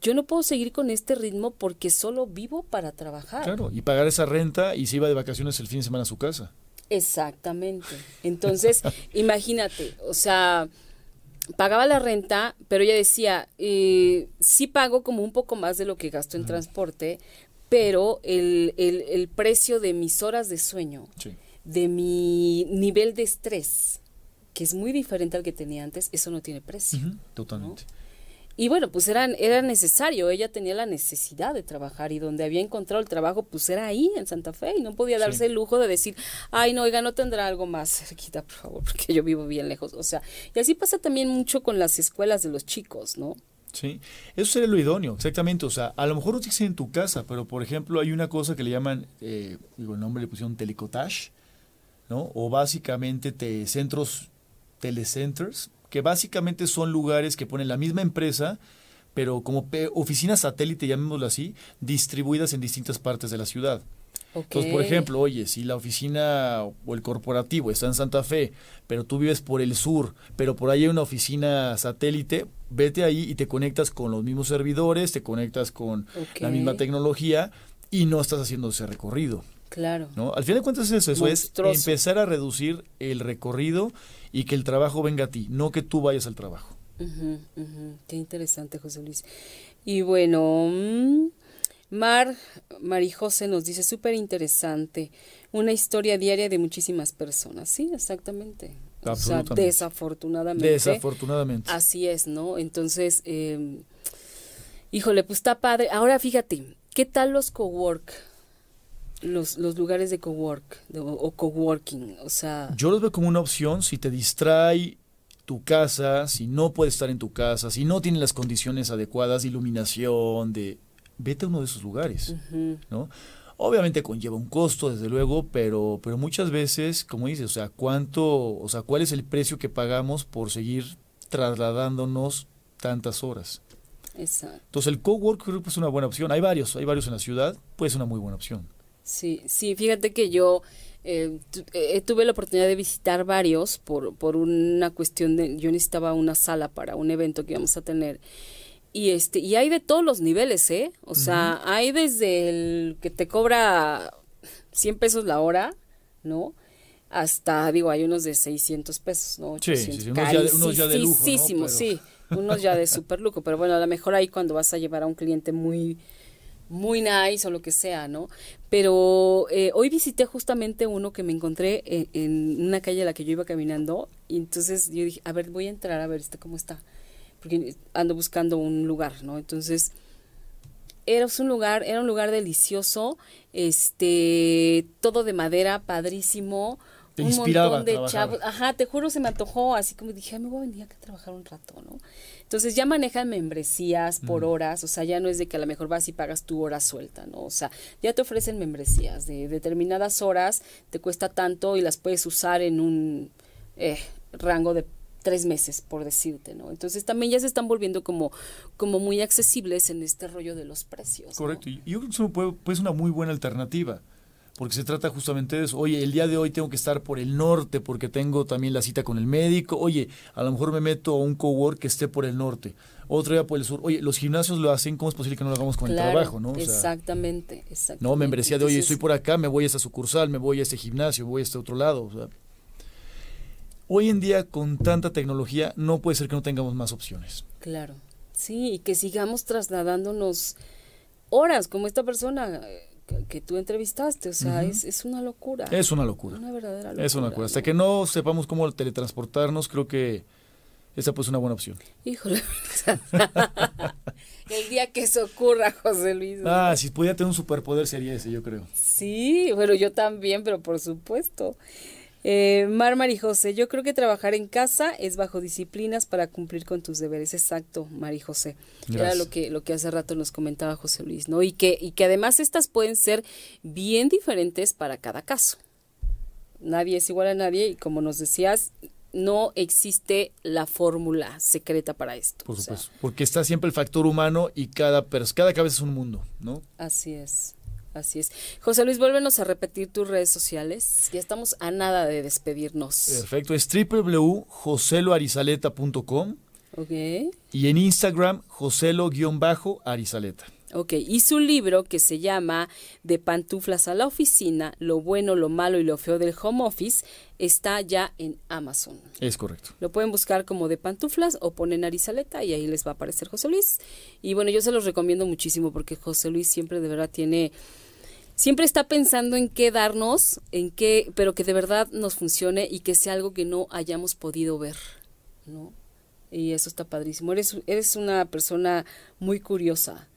yo no puedo seguir con este ritmo porque solo vivo para trabajar Claro, y pagar esa renta y se iba de vacaciones el fin de semana a su casa. exactamente entonces imagínate o sea pagaba la renta pero ella decía eh, sí pago como un poco más de lo que gasto en transporte pero el, el, el precio de mis horas de sueño Sí. de mi nivel de estrés, que es muy diferente al que tenía antes, eso no tiene precio. Totalmente. Y bueno, pues era, era necesario, ella tenía la necesidad de trabajar y donde había encontrado el trabajo, pues era ahí, en Santa Fe, y no podía darse el lujo de decir, ay, no, oiga, no tendrá algo más cerquita, por favor, porque yo vivo bien lejos. O sea, y así pasa también mucho con las escuelas de los chicos, ¿no? Sí, eso sería lo idóneo, exactamente. O sea, a lo mejor no tienes en tu casa, pero por ejemplo hay una cosa que le llaman, eh, digo, el nombre le pusieron telecotage, ¿no? O básicamente te, centros, telecenters, que básicamente son lugares que ponen la misma empresa, pero como oficinas satélite, llamémoslo así, distribuidas en distintas partes de la ciudad. Entonces, por ejemplo, oye, si la oficina o el corporativo está en Santa Fe, pero tú vives por el sur, pero por ahí hay una oficina satélite, vete ahí y te conectas con los mismos servidores, te conectas con la misma tecnología y no estás haciendo ese recorrido. Claro. ¿no? Al final de cuentas es eso, es empezar a reducir el recorrido y que el trabajo venga a ti, no que tú vayas al trabajo. Qué interesante, José Luis. Y bueno, mm, Mar Marijose nos dice, súper interesante, una historia diaria de muchísimas personas. Sí, exactamente. O sea, desafortunadamente. Desafortunadamente. Así es, ¿no? Entonces, eh, híjole, pues está padre. Ahora fíjate, ¿qué tal los cowork? Los, los lugares de cowork o coworking, o sea... Yo los veo como una opción si te distrae tu casa, si no puedes estar en tu casa, si no tiene las condiciones adecuadas de iluminación, de... Vete a uno de esos lugares, ¿no? Obviamente conlleva un costo, desde luego, pero, pero muchas veces, como dices, o sea, cuánto, o sea, cuál es el precio que pagamos por seguir trasladándonos tantas horas. Exacto. Entonces el cowork que es una buena opción. Hay varios, hay varios en la ciudad, puede ser una muy buena opción. Sí, sí, fíjate que yo eh, eh, tuve la oportunidad de visitar varios por, por una cuestión de, yo necesitaba una sala para un evento que íbamos a tener. Y este, y hay de todos los niveles, ¿eh? O sea, hay desde el que te cobra 100 pesos la hora, ¿no? Hasta, digo, hay unos de 600 pesos, ¿no? 800. Sí, unos, ya de, unos ya de lujo, ¿no? sí, unos ya de super lujo, pero bueno, a lo mejor ahí cuando vas a llevar a un cliente muy muy nice o lo que sea, ¿no? Pero eh, hoy visité justamente uno que me encontré en, una calle a la que yo iba caminando y entonces yo dije, a ver, voy a entrar a ver este cómo está, porque ando buscando un lugar, ¿no? Entonces era un lugar, era un lugar delicioso, este, todo de madera, padrísimo, un montón de chavos, ajá, te juro se me antojó, así como dije, me voy a venir a trabajar un rato, ¿no? Entonces ya manejan membresías por horas, o sea, ya no es de que a lo mejor vas y pagas tu hora suelta, ¿no? O sea, ya te ofrecen membresías de determinadas horas, te cuesta tanto y las puedes usar en un eh, rango de tres meses, por decirte, ¿no? Entonces también ya se están volviendo como, como muy accesibles en este rollo de los precios. Correcto, y yo creo que eso puede, puede ser una muy buena alternativa porque se trata justamente de eso. Oye, el día de hoy tengo que estar por el norte porque tengo también la cita con el médico. Oye, a lo mejor me meto a un cowork que esté por el norte. Otro día por el sur. Oye, los gimnasios lo hacen, ¿cómo es posible que no lo hagamos con el trabajo? ¿no? exactamente, exactamente. No, membresía de, oye, estoy por acá, me voy a esa sucursal, me voy a este gimnasio, me voy a este otro lado. O sea, hoy en día, con tanta tecnología, no puede ser que no tengamos más opciones. Claro, sí, y que sigamos trasladándonos horas, como esta persona que tú entrevistaste, o sea, es, es, una locura. Es una locura. Una verdadera locura. Es una locura. Hasta que no sepamos cómo teletransportarnos, creo que esa pues una buena opción. Híjole. El día que eso ocurra, José Luis. Ah, si pudiera tener un superpoder sería ese, yo creo. Sí, bueno, yo también, pero por supuesto. Eh, Mar Marijose, yo creo que trabajar en casa es bajo disciplinas para cumplir con tus deberes. Exacto, Marijose. Era lo que, lo que hace rato nos comentaba José Luis, ¿no? Y que, y que además estas pueden ser bien diferentes para cada caso. Nadie es igual a nadie y como nos decías, no existe la fórmula secreta para esto. Por supuesto, porque está siempre el factor humano y cada, cada cabeza es un mundo, ¿no? Así es. Así es. José Luis, vuélvenos a repetir tus redes sociales. Ya estamos a nada de despedirnos. Perfecto, es www.joseloarizaleta.com. Ok. Y en Instagram, joselo-arizaleta. Ok, y su libro que se llama De pantuflas a la oficina, lo bueno, lo malo y lo feo del home office, está ya en Amazon. Es correcto. Lo pueden buscar como de pantuflas o ponen Arizaleta y ahí les va a aparecer José Luis. Y bueno, yo se los recomiendo muchísimo porque José Luis siempre de verdad tiene siempre está pensando en qué darnos, en qué, pero que de verdad nos funcione y que sea algo que no hayamos podido ver, ¿no? y eso está padrísimo. Eres, eres una persona muy curiosa.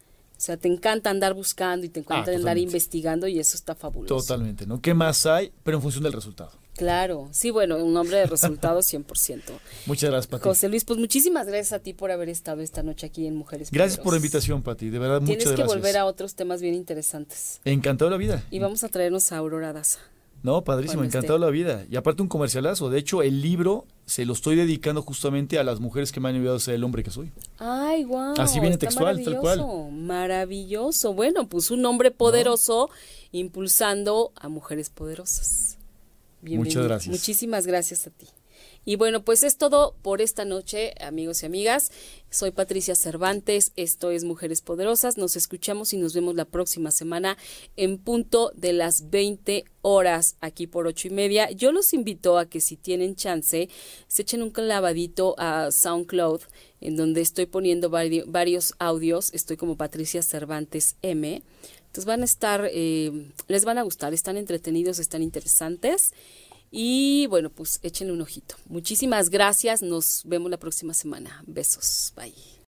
O sea, te encanta andar buscando y te encanta Ah, andar investigando y eso está fabuloso. Totalmente, ¿no? ¿Qué más hay? Pero en función del resultado. Claro, sí, bueno, un hombre de resultados 100%. Muchas gracias, Pati. José Luis, pues muchísimas gracias a ti por haber estado esta noche aquí en Mujeres Gracias por la invitación, Pati. De verdad, Tienes muchas que gracias. volver a otros temas bien interesantes. Encantado la vida. Y vamos a traernos a Aurora Daza. No, padrísimo, encantado esté. la vida. Y aparte un comercialazo. De hecho, el libro se lo estoy dedicando justamente a las mujeres que me han ayudado a ser el hombre que soy. Ay, wow. Así viene textual, tal cual. Maravilloso. Bueno, pues un hombre poderoso impulsando a mujeres poderosas. Bienvenido. gracias. Muchísimas gracias a ti. Y bueno, pues es todo por esta noche, amigos y amigas. Soy Patricia Cervantes, esto es Mujeres Poderosas. Nos escuchamos y nos vemos la próxima semana en punto de las 20 horas aquí por ocho y media. Yo los invito a que si tienen chance, se echen un clavadito a SoundCloud, en donde estoy poniendo vari- varios audios. Estoy como Patricia Cervantes M. Entonces van a estar, eh, les van a gustar, están entretenidos, están interesantes. Y bueno, pues échenle un ojito. Muchísimas gracias. Nos vemos la próxima semana. Besos. Bye.